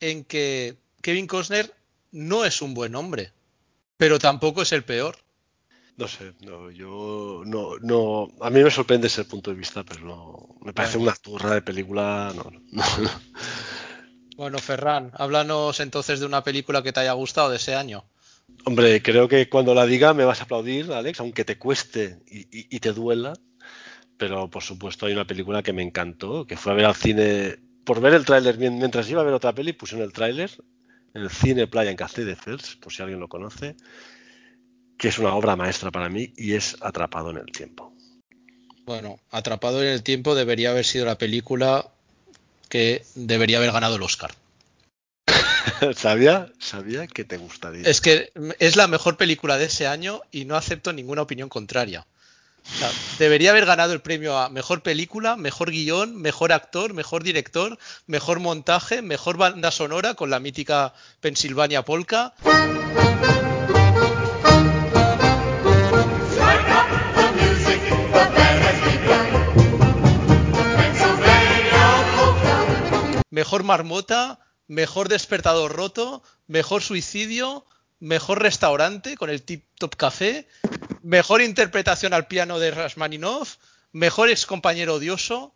en que Kevin Costner no es un buen hombre, pero tampoco es el peor. No sé, no, yo no, no, a mí me sorprende ese punto de vista, pero no, me parece Bueno. una turra de película, no, no, no. Bueno, Ferran, háblanos entonces de una película que te haya gustado de ese año. Hombre, creo que cuando la diga me vas a aplaudir, Alex, aunque te cueste y, y- y te duela, pero por supuesto hay una película que me encantó, que fue a ver al cine, por ver el tráiler, mien- mientras iba a ver otra peli, pusieron el tráiler en el cine Playa en Castelldefels, por si alguien lo conoce, que es una obra maestra para mí y es Atrapado en el tiempo. Bueno, Atrapado en el tiempo debería haber sido la película que debería haber ganado el Oscar. sabía, sabía que te gustaría. Es que es la mejor película de ese año y no acepto ninguna opinión contraria. O sea, debería haber ganado el premio a mejor película, mejor guion, mejor actor, mejor director, mejor montaje, mejor banda sonora con la mítica Pennsylvania Polka. Mejor marmota, mejor despertador roto, mejor suicidio, mejor restaurante con el Tip Top Café, mejor interpretación al piano de Rashmaninov, mejor ex compañero odioso.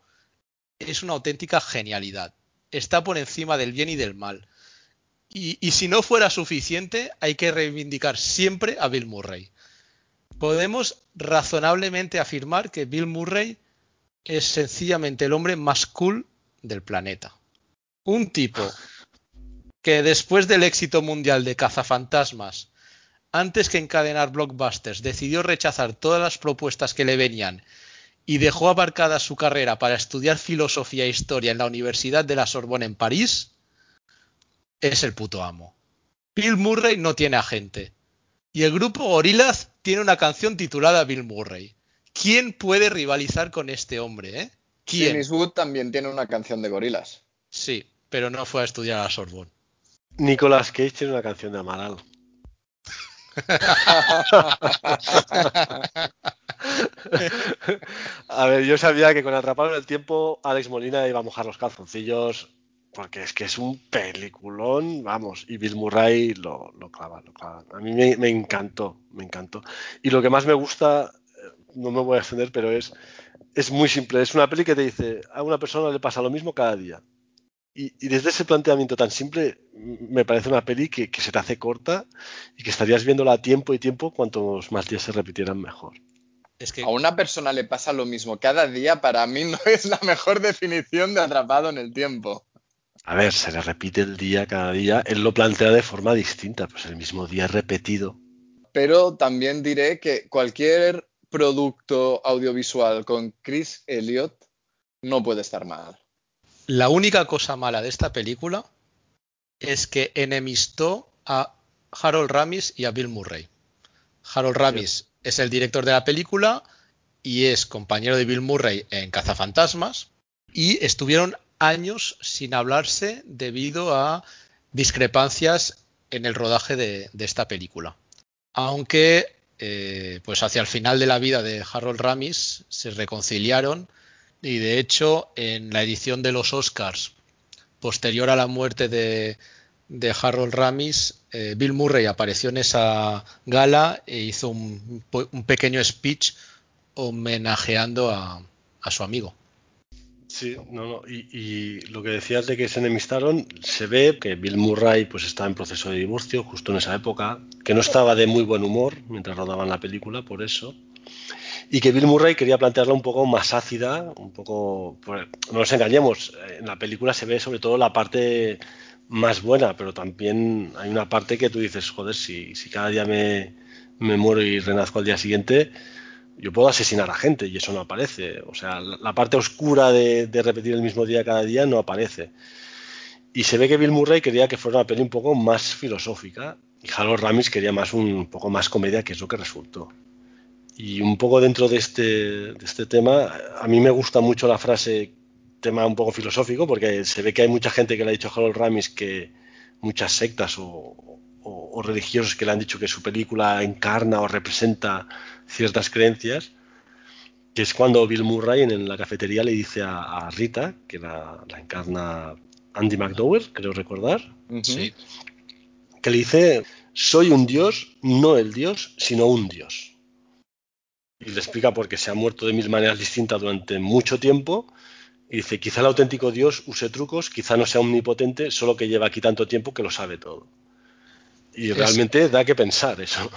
es una auténtica genialidad. Está por encima del bien y del mal. Y, y si no fuera suficiente, hay que reivindicar siempre a Bill Murray. Podemos razonablemente afirmar que Bill Murray es sencillamente el hombre más cool del planeta. Un tipo que después del éxito mundial de Cazafantasmas, antes que encadenar blockbusters, decidió rechazar todas las propuestas que le venían y dejó abarcada su carrera para estudiar filosofía e historia en la Universidad de la Sorbonne en París, es el puto amo. Bill Murray no tiene agente. Y el grupo Gorillaz tiene una canción titulada Bill Murray. ¿Quién puede rivalizar con este hombre, eh? ¿Quién? Clint Eastwood también tiene una canción de gorilas. Sí, pero no fue a estudiar a la Sorbonne. Nicolas Cage tiene una canción de Amaral. A ver, yo sabía que con Atrapado en el Tiempo Alex Molina iba a mojar los calzoncillos porque es que es un peliculón, vamos, y Bill Murray lo, lo clava, lo clava. A mí me, me encantó, me encantó. Y lo que más me gusta, eh, no me voy a extender, pero es, es muy simple. Es una peli que te dice, a una persona le pasa lo mismo cada día. Y, y desde ese planteamiento tan simple, me parece una peli que, que se te hace corta y que estarías viéndola a tiempo y tiempo cuantos más días se repitieran mejor. Es que A una persona le pasa lo mismo cada día, para mí no es la mejor definición de atrapado en el tiempo. A ver, se le repite el día cada día. Él lo plantea de forma distinta, pues el mismo día repetido. Pero también diré que cualquier producto audiovisual con Chris Elliott no puede estar mal. La única cosa mala de esta película es que enemistó a Harold Ramis y a Bill Murray. Harold Ramis es el director de la película y es compañero de Bill Murray en Cazafantasmas y estuvieron años sin hablarse debido a discrepancias en el rodaje de, de esta película. Aunque eh, pues hacia el final de la vida de Harold Ramis se reconciliaron y de hecho en la edición de los Oscars posterior a la muerte de, Harold Ramis, eh, Bill Murray apareció en esa gala e hizo un, un pequeño speech homenajeando a, a su amigo. Sí, no, no. Y, y lo que decías de que se enemistaron, se ve que Bill Murray pues estaba en proceso de divorcio justo en esa época, que no estaba de muy buen humor mientras rodaban la película, por eso. Y que Bill Murray quería plantearla un poco más ácida, un poco... pues, no nos engañemos, en la película se ve sobre todo la parte más buena, pero también hay una parte que tú dices, joder, si, si cada día me, me muero y renazco al día siguiente, yo puedo asesinar a gente y eso no aparece. O sea, la, la parte oscura de, de, repetir el mismo día cada día no aparece. Y se ve que Bill Murray quería que fuera una peli un poco más filosófica y Harold Ramis quería más un poco más comedia, que es lo que resultó. Y un poco dentro de este, de este tema, a mí me gusta mucho la frase tema un poco filosófico, porque se ve que hay mucha gente que le ha dicho a Harold Ramis que muchas sectas o, o, o religiosos que le han dicho que su película encarna o representa ciertas creencias, que es cuando Bill Murray en, la cafetería le dice a, a Rita, que la, la, encarna Andy McDowell, creo recordar. Sí. que le dice, soy un dios, no el dios, sino un dios. Y le explica por qué se ha muerto de mil maneras distintas durante mucho tiempo. Y dice, quizá el auténtico dios use trucos, quizá no sea omnipotente, solo que lleva aquí tanto tiempo que lo sabe todo. Y Es- realmente da que pensar eso.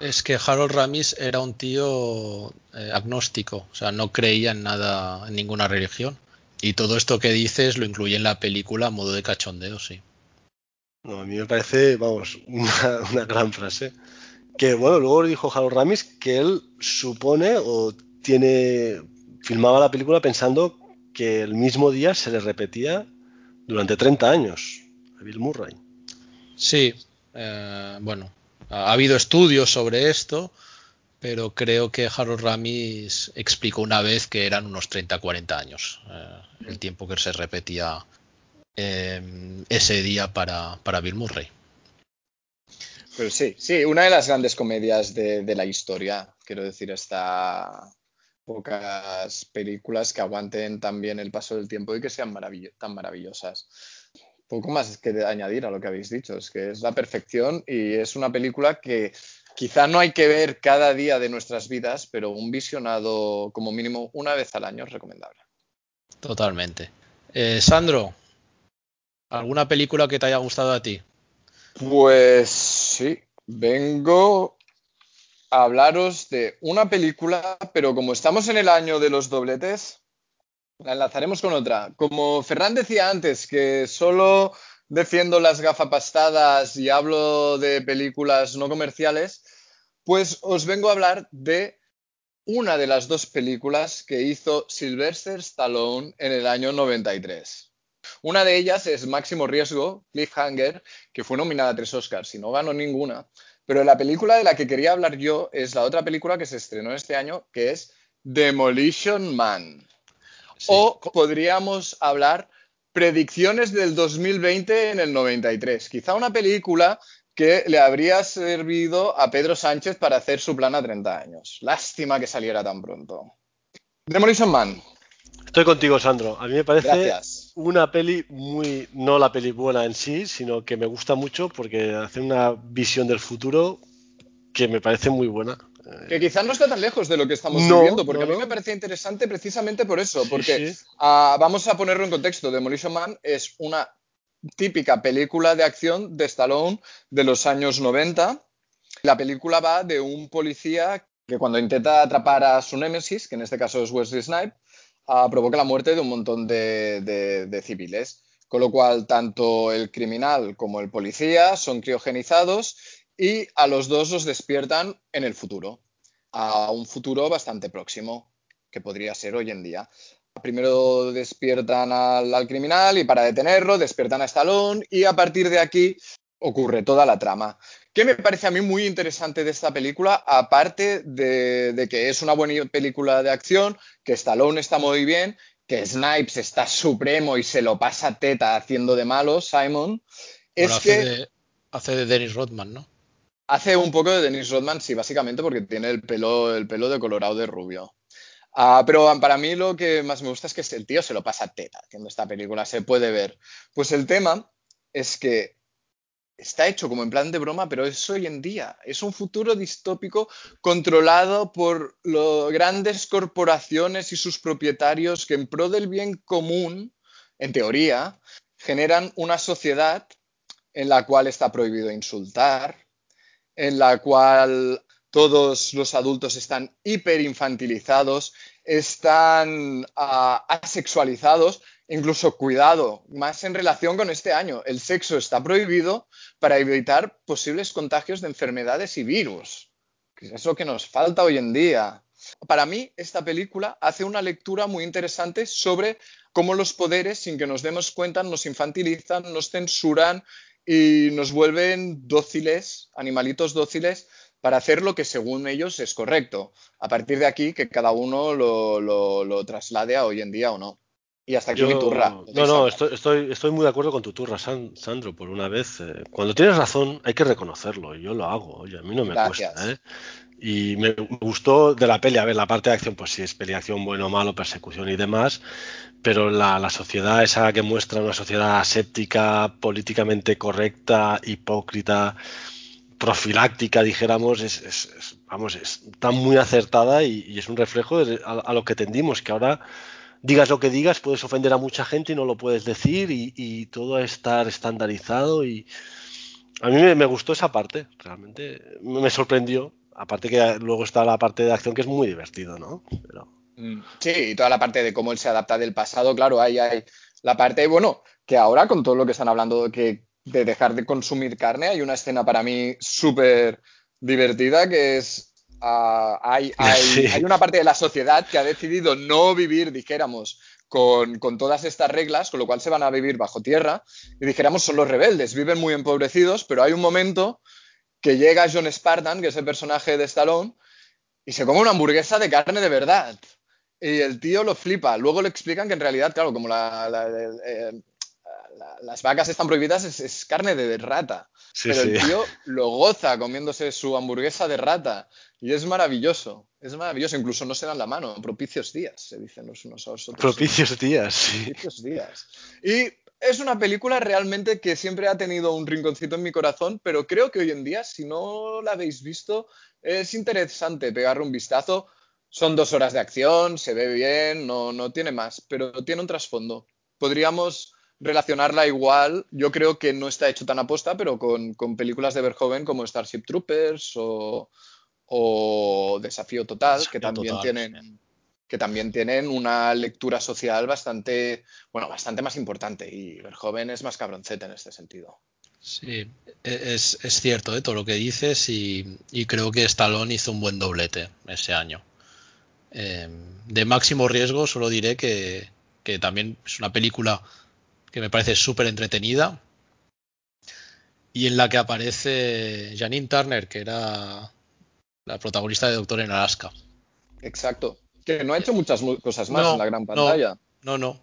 Es que Harold Ramis era un tío eh, agnóstico, o sea, no creía en nada, en ninguna religión. Y todo esto que dices lo incluye en la película a modo de cachondeo, sí. No, a mí me parece, vamos, una, una gran frase. Que bueno, luego dijo Harold Ramis que él supone o tiene, filmaba la película pensando que el mismo día se le repetía durante 30 años a Bill Murray. Sí, eh, bueno, ha ha habido estudios sobre esto, pero creo que Harold Ramis explicó una vez que eran unos 30-40 años eh, el tiempo que se repetía eh, ese día para, para Bill Murray. Pero sí, sí, una de las grandes comedias de, de la historia. Quiero decir, está pocas películas que aguanten tan bien el paso del tiempo y que sean tan maravillosas. Poco más que añadir a lo que habéis dicho, es que es la perfección y es una película que quizá no hay que ver cada día de nuestras vidas, pero un visionado como mínimo una vez al año es recomendable. Totalmente. Eh, Sandro, ¿alguna película que te haya gustado a ti? Pues sí, vengo a hablaros de una película, pero como estamos en el año de los dobletes, la enlazaremos con otra. Como Ferran decía antes, que solo defiendo las gafapastadas y hablo de películas no comerciales, pues os vengo a hablar de una de las dos películas que hizo Sylvester Stallone en el año 93. Una de ellas es Máximo Riesgo, Cliffhanger, que fue nominada a tres Oscars y no ganó ninguna. Pero la película de la que quería hablar yo es la otra película que se estrenó este año, que es Demolition Man. Sí. O podríamos hablar predicciones del 2020 en el 93. Quizá una película que le habría servido a Pedro Sánchez para hacer su plan a 30 años. Lástima que saliera tan pronto. Demolition Man. Estoy contigo, Sandro. A mí me parece Gracias. Una peli muy, no la peli buena en sí, sino que me gusta mucho porque hace una visión del futuro que me parece muy buena. Que quizá no está tan lejos de lo que estamos No, viviendo, porque no, a mí me parece interesante precisamente por eso, Sí, porque sí. ah, vamos a ponerlo en contexto. Demolition Man es una típica película de acción de Stallone de los años 90. La película va de un policía que cuando intenta atrapar a su némesis, que en este caso es Wesley Snipes, provoca la muerte de un montón de civiles. Con lo cual, tanto el criminal como el policía son criogenizados y a los dos los despiertan en el futuro, a un futuro bastante próximo, que podría ser hoy en día. Primero despiertan al, al criminal y para detenerlo despiertan a Stallone y a partir de aquí ocurre toda la trama. ¿Qué me parece a mí muy interesante de esta película? Aparte de, de que es una buena película de acción, que Stallone está muy bien, que Snipes está supremo y se lo pasa teta haciendo de malo, Simon, es Bueno, que hace, de, hace de Dennis Rodman, ¿no? hace un poco de Dennis Rodman, sí, básicamente porque tiene el pelo, el pelo de colorado de rubio. Ah, pero para mí lo que más me gusta es que el tío se lo pasa teta haciendo esta película, se puede ver. Pues el tema es que está hecho como en plan de broma, pero es hoy en día. Es un futuro distópico controlado por las grandes corporaciones y sus propietarios que en pro del bien común, en teoría, generan una sociedad en la cual está prohibido insultar, en la cual todos los adultos están hiperinfantilizados, están ah, asexualizados, incluso cuidado, más en relación con este año. El sexo está prohibido para evitar posibles contagios de enfermedades y virus, que es lo que nos falta hoy en día. Para mí, esta película hace una lectura muy interesante sobre cómo los poderes, sin que nos demos cuenta, nos infantilizan, nos censuran y nos vuelven dóciles, animalitos dóciles, para hacer lo que según ellos es correcto. A partir de aquí, que cada uno lo, lo- lo traslade a hoy en día o no. Y hasta aquí Yo- mi turra. no, no, estoy, estoy, estoy muy de acuerdo con tu turra, San- Sandro, por una vez. eh, cuando tienes razón hay que reconocerlo, y yo lo hago, oye, a mí no me Gracias. cuesta, ¿eh? Y me gustó de la peli, a ver, la parte de acción, pues sí, es peli de acción, bueno o malo, persecución y demás, pero la, la sociedad esa que muestra una sociedad aséptica, políticamente correcta, hipócrita, profiláctica, dijéramos, es, es- es- vamos, está muy acertada y, y es un reflejo de- a, a lo que tendimos, que ahora digas lo que digas, puedes ofender a mucha gente y no lo puedes decir y, y todo a estar estandarizado y a mí me, me gustó esa parte, realmente me, sorprendió, aparte que luego está la parte de acción que es muy divertido, ¿no? Pero, Mm, Sí, y toda la parte de cómo él se adapta del pasado, claro, ahí hay la parte, bueno, que ahora con todo lo que están hablando de, que, de dejar de consumir carne, hay una escena para mí súper divertida que es, ah, hay, hay, Sí. hay una parte de la sociedad que ha decidido no vivir, dijéramos, con, con todas estas reglas, con lo cual se van a vivir bajo tierra, y dijéramos son los rebeldes, viven muy empobrecidos, pero hay un momento que llega John Spartan, que es el personaje de Stallone, y se come una hamburguesa de carne de verdad. Y el tío lo flipa. Luego le explican que en realidad, claro, como la- eh, la- las vacas están prohibidas, es, es carne de rata. Sí, Pero sí. el tío lo goza comiéndose su hamburguesa de rata. Y es maravilloso. Es maravilloso. Incluso no se dan la mano. Propicios días, se dicen los unos a los otros. Propicios días, sí. Propicios días. Y es una película realmente que siempre ha tenido un rinconcito en mi corazón, pero creo que hoy en día, si no la habéis visto, es interesante pegarle un vistazo Son dos horas de acción, se ve bien, no, no tiene más, pero tiene un trasfondo. Podríamos relacionarla igual, yo creo que no está hecho tan aposta, pero con, con películas de Verhoeven como Starship Troopers o, o Desafío Total, Desafío que también Total, tienen que también tienen una lectura social bastante, bueno, bastante más importante y Verhoeven es más cabroncete en este sentido. Sí, e- es, es cierto ¿eh? todo lo que dices y, y creo que Stallone hizo un buen doblete ese año. Eh, de máximo riesgo solo diré que, que también es una película que me parece súper entretenida y en la que aparece Janine Turner, que era la protagonista de Doctor en Alaska. Exacto. Que no ha hecho muchas mu- cosas más No, en la gran no, pantalla. No, no.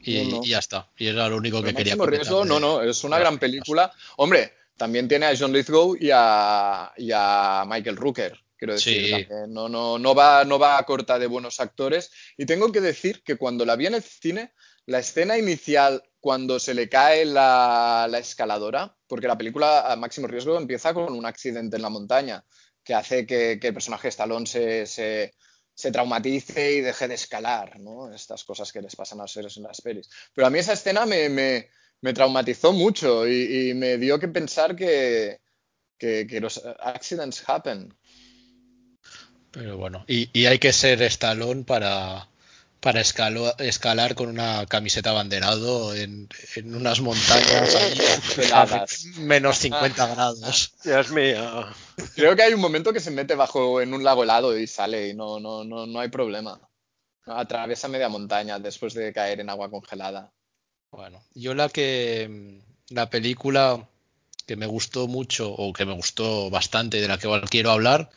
Y, No, no. y ya está. Y era lo único Pero que quería riesgo, de- no, no, es una gran película. Hombre, también tiene a John Lithgow y a, y a Michael Rooker. Quiero decir, Sí. también no, no, no, va, no va a corta de buenos actores. Y tengo que decir que cuando la vi en el cine, la escena inicial, cuando se le cae la, la escaladora, porque la película a máximo riesgo empieza con un accidente en la montaña, que hace que, el personaje Stallone se, se, traumatice y deje de escalar, ¿no? Estas cosas que les pasan a los seres en las pelis. Pero a mí esa escena me, traumatizó mucho y, me dio que pensar que, que, los accidents happen. Pero bueno, y, y hay que ser estalón para, para escalo- escalar con una camiseta banderado en, en unas montañas ahí a- menos 50 grados. Dios mío. Creo que hay un momento que se mete bajo en un lago helado y sale y no, no, no, no hay problema. Atraviesa media montaña después de caer en agua congelada. Bueno, yo la que la película que me gustó mucho o que me gustó bastante de la que igual quiero hablar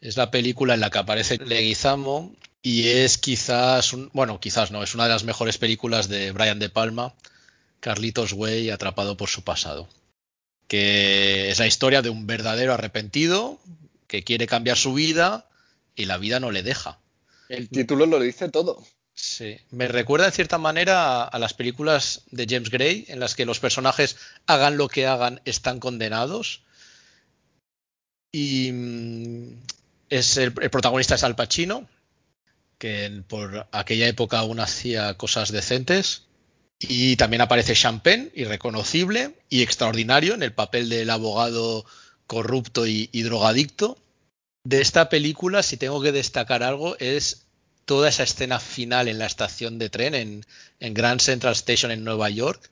es la película en la que aparece Leguizamo y es quizás un, bueno, quizás no, es una de las mejores películas de Brian De Palma, Carlitos Way atrapado por su pasado, que es la historia de un verdadero arrepentido que quiere cambiar su vida y la vida no le deja. El título lo dice todo. Sí, me recuerda en cierta manera a, a las películas de James Gray, en las que los personajes hagan lo que hagan, están condenados. Y mm, es el, el protagonista es Al Pacino, que por aquella época aún hacía cosas decentes. Y también aparece Champagne, irreconocible y extraordinario en el papel del abogado corrupto y, drogadicto. De esta película, si tengo que destacar algo, es toda esa escena final en la estación de tren en, en Grand Central Station en Nueva York.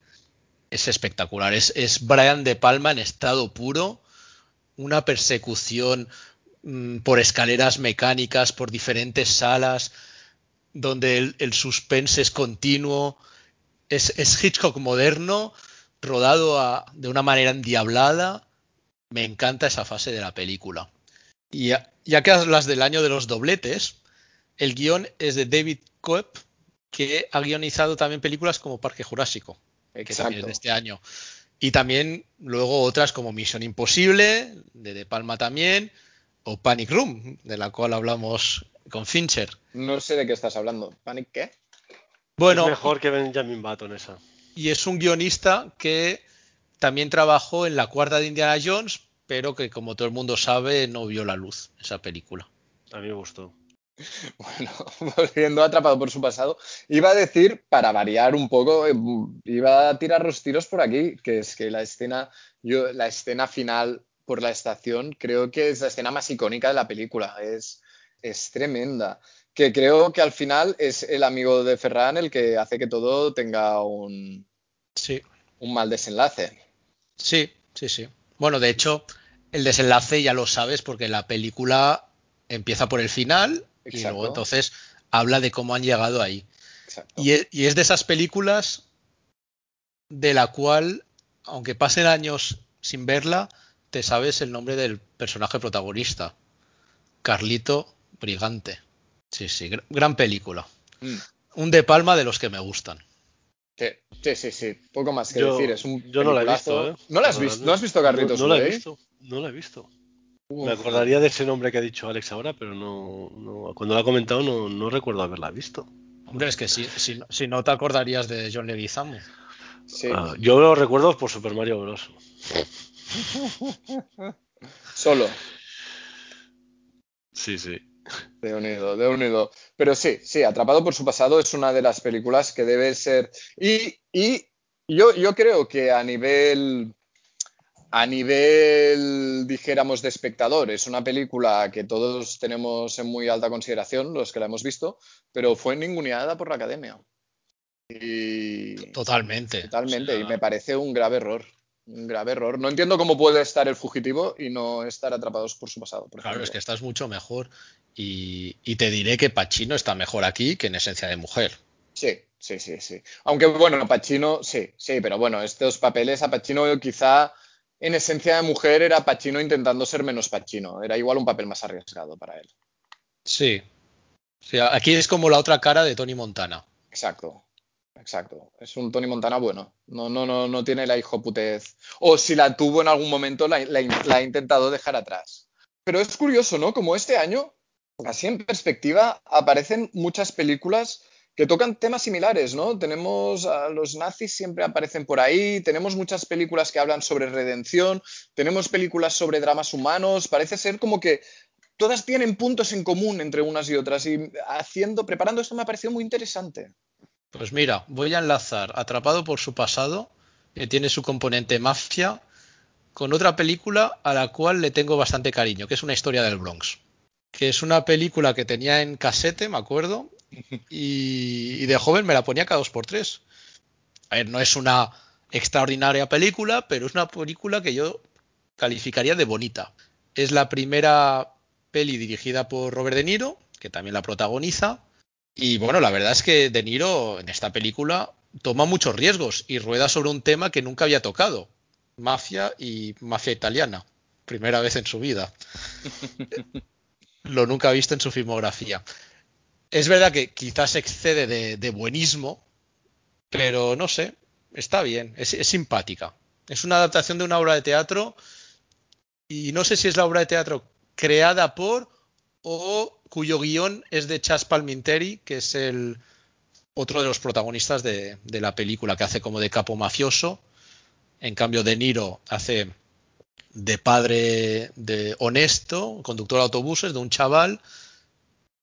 Es espectacular. Es, es Brian De Palma en estado puro. Una persecución por escaleras mecánicas, por diferentes salas, donde el, el suspense es continuo. Es, es Hitchcock moderno, rodado a- de una manera endiablada. Me encanta esa fase de la película. Y ya, ya que hablas del año de los dobletes, el guion es de David Coep, que ha guionizado también películas como Parque Jurásico, que también es de este año. Y también luego otras como Misión Imposible, de De Palma también, o Panic Room, de la cual hablamos con Fincher. No sé de qué estás hablando. ¿Panic qué? Bueno, es mejor que Benjamin Button esa. y es un guionista que también trabajó en la cuarta de Indiana Jones, pero que como todo el mundo sabe no vio la luz esa película. A mí me gustó. Bueno, volviendo atrapado por su pasado, iba a decir, para variar un poco, eh, iba a tirar los tiros por aquí, que es que la escena, yo, la escena final por la estación, creo que es la escena más icónica de la película. Es, es tremenda. Que creo que al final es el amigo de Ferran el que hace que todo tenga un, Sí, un mal desenlace. sí, sí, sí. Bueno, de hecho, el desenlace ya lo sabes porque la película empieza por el final y luego entonces habla de cómo han llegado ahí. Exacto. Y es, y es de esas películas de la cual, aunque pasen años sin verla, te sabes el nombre del personaje protagonista. Carlito Brigante. Sí, sí, gr- gran película. Mm. Un De Palma de los que me gustan. Sí, sí, sí. Poco más que Yo- decir. Es un yo no la he visto, ¿eh? ¿No la has No, visto? no. ¿No has visto Carlitos No, no la he visto. No la he visto. Uf. Me acordaría de ese nombre que ha dicho Alex ahora, pero no, no- cuando lo ha comentado no, no recuerdo haberla visto. Hombre, es que si, si, no- si no te acordarías de John Leguizamo. Sí. Ah, yo lo recuerdo por Super Mario Bros. Solo. Sí, sí. De unido, de unido. Pero sí, sí, Atrapado por su pasado es una de las películas que debe ser. Y, y yo, yo creo que a nivel. A nivel, dijéramos, de espectador, es una película que todos tenemos en muy alta consideración, los que la hemos visto, pero fue ninguneada por la academia. Y. Totalmente. Totalmente, O sea, y me parece un grave error. Un grave error. No entiendo cómo puede estar el fugitivo y no estar atrapados por su pasado. Por Claro, ejemplo. es que estás mucho mejor. Y, y te diré que Pacino está mejor aquí que en esencia de mujer. Sí, sí, sí, sí. Aunque bueno, Pacino, sí, sí, pero bueno, estos papeles a Pacino quizá en esencia de mujer era Pacino intentando ser menos Pacino. Era igual un papel más arriesgado para él. Sí. Aquí es como la otra cara de Tony Montana. Exacto. Exacto. Es un Tony Montana bueno. No, no, no, no tiene la hijoputez. O si la tuvo en algún momento, la, la- ha intentado dejar atrás. Pero es curioso, ¿no? Como este año, así en perspectiva, aparecen muchas películas que tocan temas similares, ¿no? Tenemos a los nazis siempre aparecen por ahí, tenemos muchas películas que hablan sobre redención, tenemos películas sobre dramas humanos, parece ser como que todas tienen puntos en común entre unas y otras y haciendo, preparando esto me ha parecido muy interesante. Pues mira, voy a enlazar Atrapado por su pasado, que tiene su componente mafia, con otra película a la cual le tengo bastante cariño, que es una historia del Bronx. Que es una película que tenía en casete, me acuerdo, y, y de joven me la ponía cada dos por tres. A ver, no es una extraordinaria película, pero es una película que yo calificaría de bonita. Es la primera peli dirigida por Robert De Niro, que también la protagoniza. Y bueno, la verdad es que De Niro en esta película toma muchos riesgos y rueda sobre un tema que nunca había tocado. Mafia y mafia italiana. Primera vez en su vida. Lo nunca ha visto en su filmografía. Es verdad que quizás excede de, de buenismo, pero no sé, está bien, es, es simpática. Es una adaptación de una obra de teatro y no sé si es la obra de teatro creada por o cuyo guion es de Chas Palminteri, que es el otro de los protagonistas de, la película, que hace como de capo mafioso. En cambio, De Niro hace de padre de honesto, conductor de autobuses, de un chaval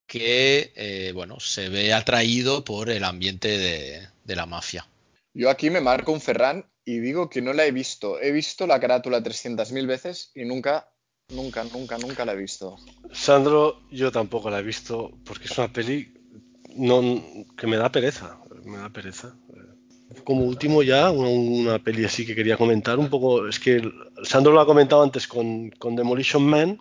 que eh, bueno, se ve atraído por el ambiente de, de la mafia. Yo aquí me marco un Ferran y digo que no la he visto. He visto la carátula 300.000 veces y nunca, nunca, nunca, nunca la he visto. Sandro, yo tampoco la he visto porque es una peli no, que me da pereza. Me da pereza. Como último ya, una, una peli así que quería comentar un poco, es que Sandro lo ha comentado antes con, Demolition Man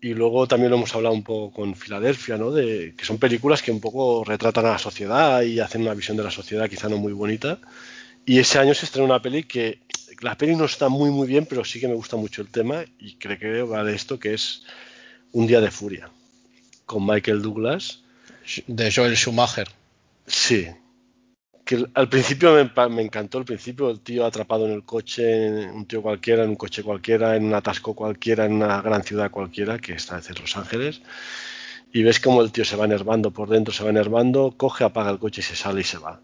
y luego también lo hemos hablado un poco con Filadelfia, ¿no? De, que son películas que un poco retratan a la sociedad y hacen una visión de la sociedad quizá no muy bonita. Y ese año se estrenó una peli que la peli no está muy muy bien, pero sí que me gusta mucho el tema y creo que va de esto que es Un día de furia con Michael Douglas. De Joel Schumacher. Sí. Que al principio me, encantó el principio, el tío atrapado en el coche, un tío cualquiera, en un coche cualquiera, en un atasco cualquiera, en una gran ciudad cualquiera, que esta vez es Los Ángeles, y ves como el tío se va enervando por dentro, se va enervando, coge, apaga el coche y se sale y se va.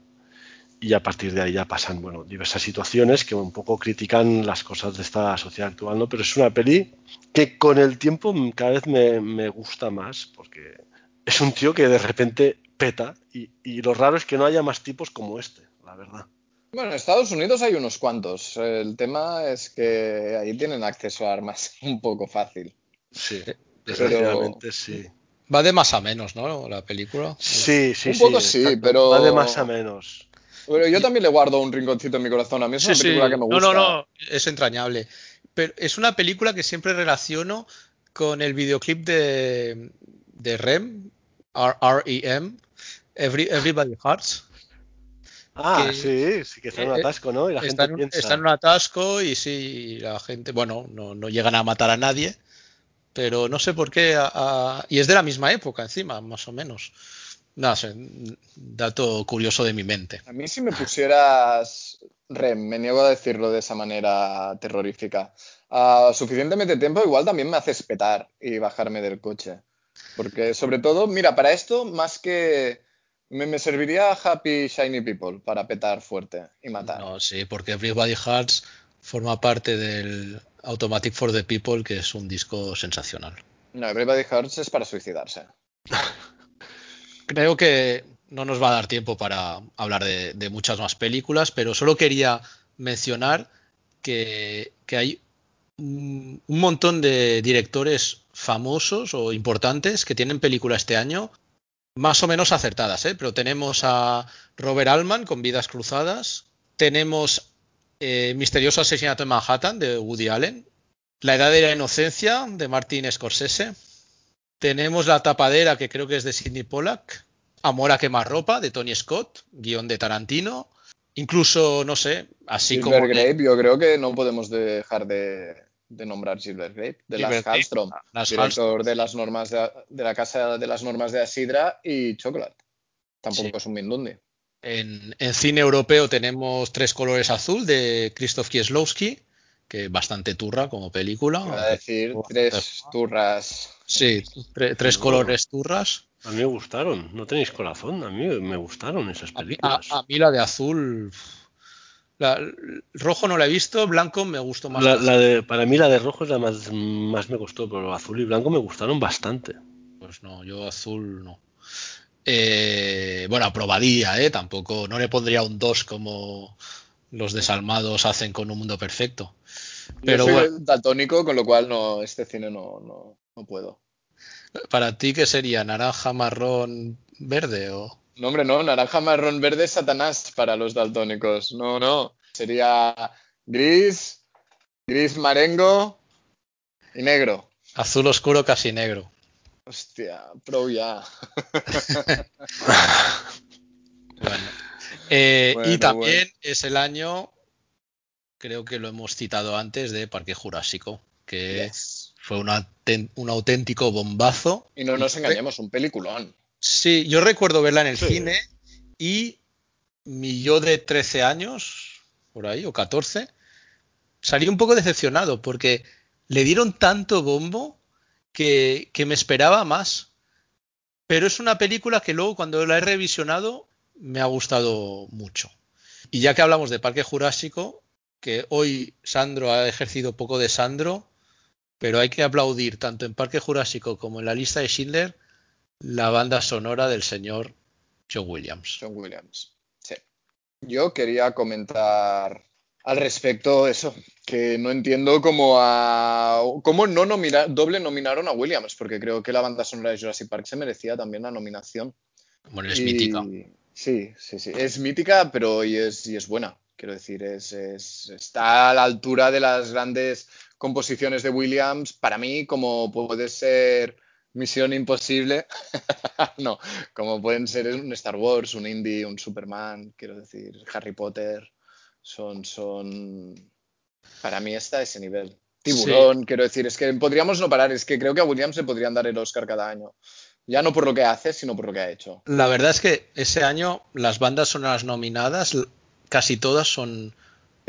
Y a partir de ahí ya pasan, bueno, diversas situaciones que un poco critican las cosas de esta sociedad actual, ¿no? Pero es una peli que con el tiempo cada vez me, me gusta más, porque es un tío que de repente peta y, y lo raro es que no haya más tipos como este, la verdad. Bueno, en Estados Unidos hay unos cuantos. El tema es que ahí tienen acceso a armas un poco fácil. Sí, Pero- desgraciadamente sí. Va de más a menos, ¿no? La película. Sí, sí, Un sí. poco sí, pero- Va de más a menos. Pero yo también le guardo un rinconcito en mi corazón. A mí es una Sí, sí. película que me gusta. No, no, no, es entrañable. Pero es una película que siempre relaciono con el videoclip de, de REM, R-E-M, Every, Everybody Hearts. Ah, Que- sí, sí que está en un eh, atasco, ¿no? Y la Está gente en, un, piensa. está en un atasco y sí, la gente, bueno, no, no llegan a matar a nadie, pero no sé por qué. a- a- y es de la misma época, encima, más o menos. No sé, dato curioso de mi mente. A mí si me pusieras REM, me niego a decirlo de esa manera terrorífica. a suficientemente tiempo igual también me haces petar y bajarme del coche. Porque sobre todo, mira, para esto más que me, me serviría Happy Shiny People para petar fuerte y matar. No, sí, porque Everybody Hearts forma parte del Automatic for the People, que es un disco sensacional. No, Everybody Hurts es para suicidarse. Creo que no nos va a dar tiempo para hablar de, muchas más películas, pero solo quería mencionar que, hay un, un montón de directores famosos o importantes que tienen película este año más o menos acertadas, ¿eh? pero tenemos a Robert Altman con Vidas Cruzadas, tenemos eh, Misterioso Asesinato en Manhattan de Woody Allen, La Edad de la Inocencia de Martin Scorsese, tenemos La Tapadera que creo que es de Sidney Pollack, Amor a quemarropa de Tony Scott, guion de Tarantino, incluso, no sé, así Silver como... de- Grape, yo creo que no podemos dejar de, de nombrar Silver Grape, de las Hallstrom, director de las normas de, de la Casa de las Normas de Asidra y Chocolate. Tampoco Sí. es un Mindundi. En, en cine europeo tenemos Tres colores azul de Krzysztof Kieslowski, que bastante turra como película. A decir tres turras. Sí, tre- tres Bueno. colores turras. A mí me gustaron, no tenéis corazón, a mí me gustaron esas películas. a- a mí la de azul. la- el rojo no la he visto, blanco me gustó más. La, de, para mí la de rojo es la más, más me gustó, pero azul y blanco me gustaron bastante. Pues no, yo azul no. Eh, bueno, aprobadía, ¿eh? Tampoco, no le pondría un 2 como los desalmados hacen con un mundo perfecto. Pero Yo soy bueno, daltónico, con lo cual no, este cine no, no, no puedo. para ti, ¿qué sería? ¿Naranja, marrón, verde o...? No, hombre, no, naranja, marrón, verde, satanás para los daltónicos. No, no. Sería gris, gris marengo y negro. Azul oscuro, casi negro. Hostia, pro ya. Bueno. Eh, Bueno, y también bueno. es el año, creo que lo hemos citado antes, de Parque Jurásico, que Yes. Fue un, auténtico bombazo. Y no nos engañemos, un peliculón. Sí, yo recuerdo verla en el Sí. cine y mi yo de 13 años, por ahí, o 14, salí un poco decepcionado porque le dieron tanto bombo que, que me esperaba más. Pero es una película que luego cuando la he revisionado me ha gustado mucho. Y ya que hablamos de Parque Jurásico, que hoy Sandro ha ejercido poco de Sandro, pero hay que aplaudir tanto en Parque Jurásico como en la lista de Schindler la banda sonora del señor John Williams. John Williams. Sí. Yo quería comentar al respecto eso, que no entiendo cómo, a, cómo no nomina- doble nominaron a Williams, porque creo que la banda sonora de Jurassic Park se merecía también la nominación. Bueno, es Y- mítica. Sí, sí, sí. Es mítica, pero y es, y es buena. Quiero decir, es, es- está a la altura de las grandes composiciones de Williams. Para mí, como puede ser Misión Imposible, no, como pueden ser un Star Wars, un Indie, un Superman, quiero decir, Harry Potter, son, son, para mí está a ese nivel. Tiburón, quiero decir, es que podríamos no parar, es que creo que a Williams le podrían dar el Oscar cada año. Ya no por lo que hace, sino por lo que ha hecho. La verdad es que ese año las bandas sonoras nominadas, l- casi todas son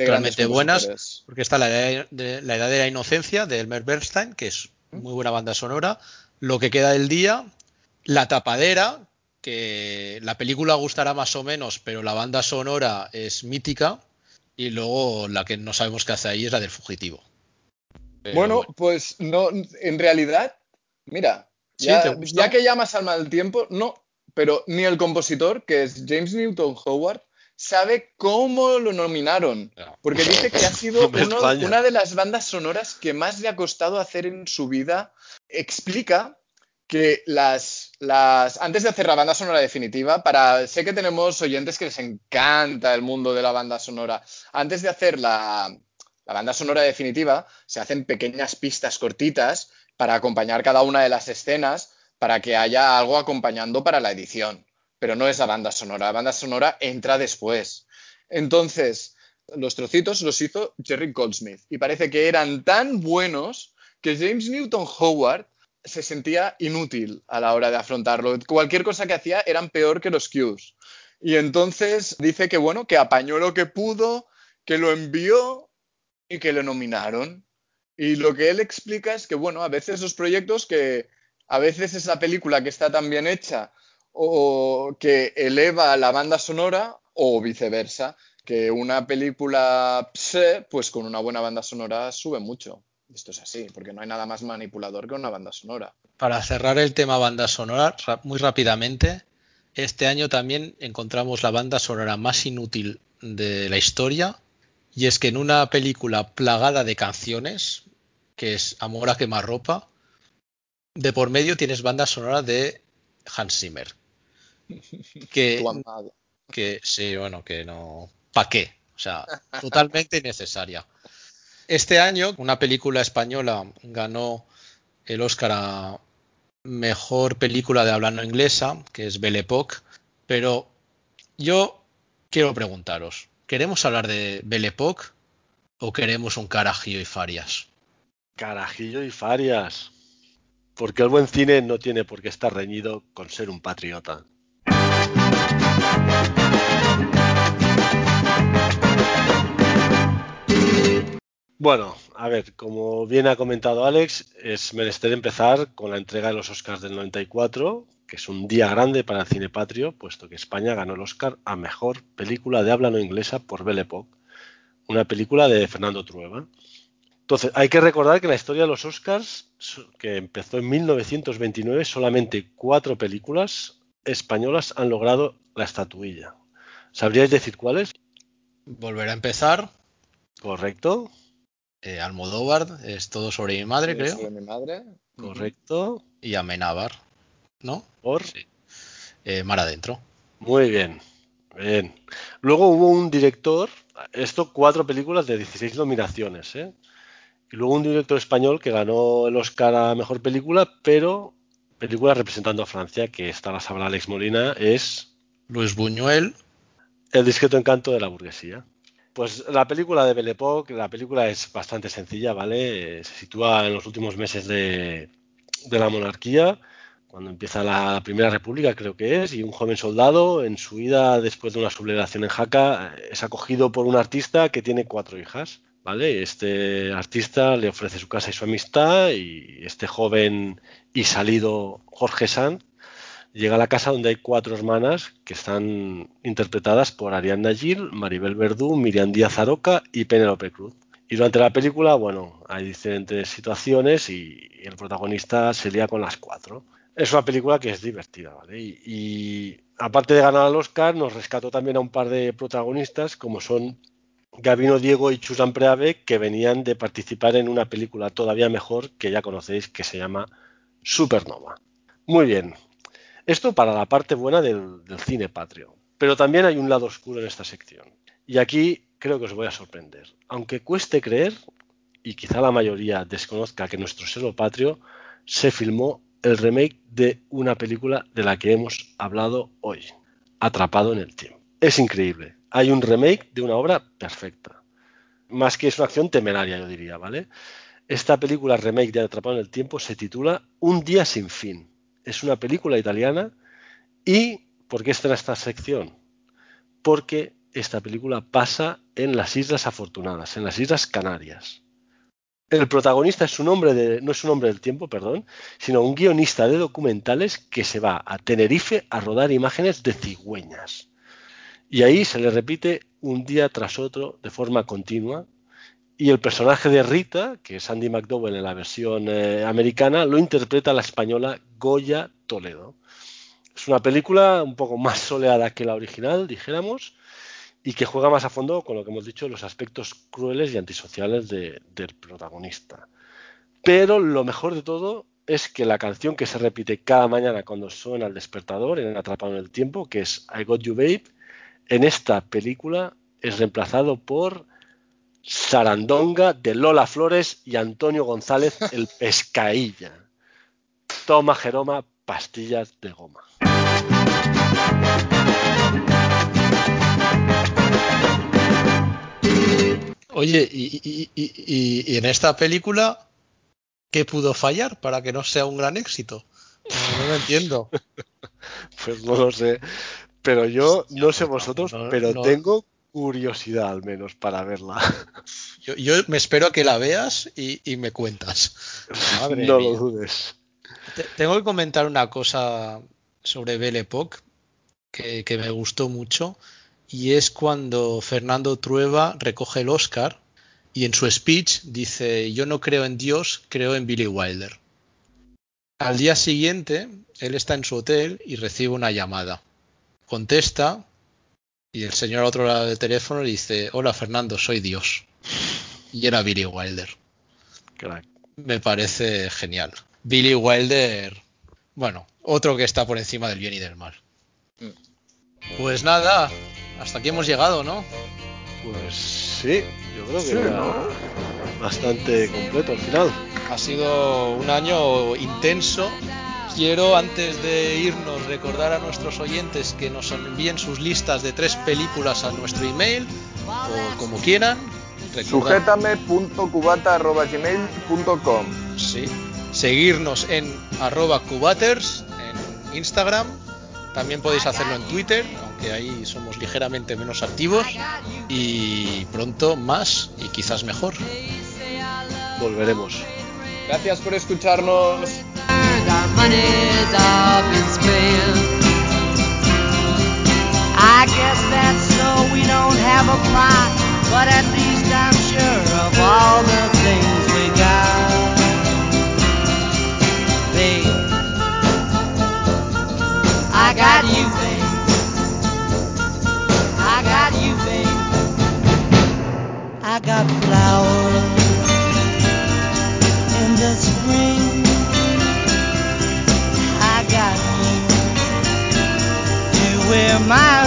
realmente buenas, porque está la edad de, la edad de la inocencia de Elmer Bernstein, que es muy buena banda sonora, Lo que queda del día, La tapadera, que la película gustará más o menos, pero la banda sonora es mítica, y luego la que no sabemos qué hace ahí es la del fugitivo. Pero Bueno, pues no, en realidad, mira, ya, ya que llamas al mal tiempo, no, pero ni el compositor, que es James Newton Howard, sabe cómo lo nominaron. Porque dice que ha sido uno- una de las bandas sonoras que más le ha costado hacer en su vida. Explica que las, las antes de hacer la banda sonora definitiva, para sé que tenemos oyentes que les encanta el mundo de la banda sonora. Antes de hacer la, la banda sonora definitiva, se hacen pequeñas pistas cortitas para acompañar cada una de las escenas, para que haya algo acompañando para la edición. Pero no es la banda sonora, la banda sonora entra después. Entonces, los trocitos los hizo Jerry Goldsmith y parece que eran tan buenos que James Newton Howard se sentía inútil a la hora de afrontarlo. Cualquier cosa que hacía eran peor que los cues. Y entonces dice que bueno, que apañó lo que pudo, que lo envió y que lo nominaron. Y lo que él explica es que bueno, a veces los proyectos que a veces esa película que está tan bien hecha o que eleva la banda sonora o viceversa, que una película pse, pues con una buena banda sonora sube mucho. Esto es así, porque no hay nada más manipulador que una banda sonora. Para cerrar el tema banda sonora, ra- muy rápidamente, este año también encontramos la banda sonora más inútil de la historia, y es que en una película plagada de canciones, que es Amor a quemarropa, de por medio tienes banda sonora de Hans Zimmer. Que, que sí, bueno, que no. ¿Para qué? O sea, totalmente innecesaria. Este año, una película española ganó el Oscar a mejor película de habla no inglesa, que es Belle Époque, pero yo quiero preguntaros, ¿queremos hablar de Belle Époque o queremos un carajillo y farias? Carajillo y farias. Porque el buen cine no tiene por qué estar reñido con ser un patriota. Bueno, a ver, como bien ha comentado Alex, es menester empezar con la entrega de los Oscars del 94, que es un día grande para el cine patrio, puesto que España ganó el Oscar a Mejor Película de Habla No Inglesa por Belle Époque, una película de Fernando Trueba. Entonces, hay que recordar que en la historia de los Oscars, que empezó en 1929, solamente cuatro películas españolas han logrado la estatuilla. ¿Sabríais decir cuáles? Volver a empezar, Correcto, eh, Almodóvar, es todo sobre mi madre, Sí, creo, sobre mi madre. correcto. y Amenábar, ¿no? Por Sí. Eh, Mar adentro. Muy bien, bien. Luego hubo un director, esto cuatro películas de 16 nominaciones, ¿eh? Y luego un director español que ganó el Oscar a Mejor Película, pero película representando a Francia, que esta la sabrá Alex Molina, es Luis Buñuel, El discreto encanto de la burguesía. Pues la película de Belle Époque, la película es bastante sencilla, ¿vale? Se sitúa en los últimos meses de, la monarquía, cuando empieza la Primera República, creo que es, y un joven soldado, en su vida después de una sublevación en Jaca, eh, es acogido por un artista que tiene cuatro hijas, ¿vale? Este artista le ofrece su casa y su amistad, y este joven y salido Jorge Sanz llega a la casa donde hay cuatro hermanas que están interpretadas por Ariadna Gil, Maribel Verdú, Miriam Díaz Aroca y Penélope Cruz. Y durante la película, bueno, hay diferentes situaciones y el protagonista se lía con las cuatro. Es una película que es divertida, ¿vale? Y, y aparte de ganar al Oscar, nos rescató también a un par de protagonistas, como son Gabino Diego y Chusan Preave, que venían de participar en una película todavía mejor que ya conocéis, que se llama Supernova. Muy bien, esto para la parte buena del, cine patrio. Pero también hay un lado oscuro en esta sección. Y aquí creo que os voy a sorprender. Aunque cueste creer, y quizá la mayoría desconozca que nuestro selo patrio se filmó el remake de una película de la que hemos hablado hoy, Atrapado en el tiempo. Es increíble. Hay un remake de una obra perfecta. Más que es una acción temeraria, yo diría, ¿vale? Esta película remake de Atrapado en el tiempo se titula Un día sin fin. Es una película italiana y ¿por qué está en esta sección? Porque esta película pasa en las Islas Afortunadas, en las Islas Canarias. El protagonista es un hombre de, no es un hombre del tiempo, perdón, sino un guionista de documentales que se va a Tenerife a rodar imágenes de cigüeñas. Y ahí se le repite un día tras otro de forma continua. Y el personaje de Rita, que es Andy McDowell en la versión eh, americana, lo interpreta la española Goya Toledo. Es una película un poco más soleada que la original, dijéramos, y que juega más a fondo con lo que hemos dicho, los aspectos crueles y antisociales de, del protagonista. Pero lo mejor de todo es que la canción que se repite cada mañana cuando suena el despertador en Atrapado en el Tiempo, que es I Got You Babe, en esta película es reemplazado por Sarandonga de Lola Flores y Antonio González el Pescailla. Toma Jeroma, pastillas de goma. Oye, y, y- y- y- y en esta película, ¿qué pudo fallar para que no sea un gran éxito? No, lo entiendo. Pues no lo sé. Pero yo, no sé por vosotros, pero no. tengo curiosidad al menos para verla. Yo, yo me espero a que la veas y, y me cuentas. Madre no mía. lo dudes. Te- Tengo que comentar una cosa sobre Belle Époque que, que me gustó mucho y es cuando Fernando Trueba recoge el Oscar y en su speech dice, yo no creo en Dios, creo en Billy Wilder. Al día siguiente, él está en su hotel y recibe una llamada. Contesta y el señor al otro lado del teléfono le dice, hola Fernando, soy Dios. Y era Billy Wilder. Crack. Me parece genial. Billy Wilder, bueno, otro que está por encima del bien y del mal. Mm. Pues nada, hasta aquí hemos llegado, ¿no? Pues sí, yo creo que Sí, era ¿no? bastante completo al final. Ha sido un año intenso. Quiero, antes de irnos, recordar a nuestros oyentes que nos envíen sus listas de tres películas a nuestro email o como quieran. Sujétame.cubata.gmail.com Sí. Seguirnos en arroba cubaters en Instagram. También podéis hacerlo en Twitter, aunque ahí somos ligeramente menos activos. Y pronto más y quizás mejor. Volveremos. Gracias por escucharnos. cause our money's all been spent. I guess that's so we don't have a plot, but at least I'm sure of all the things. smile.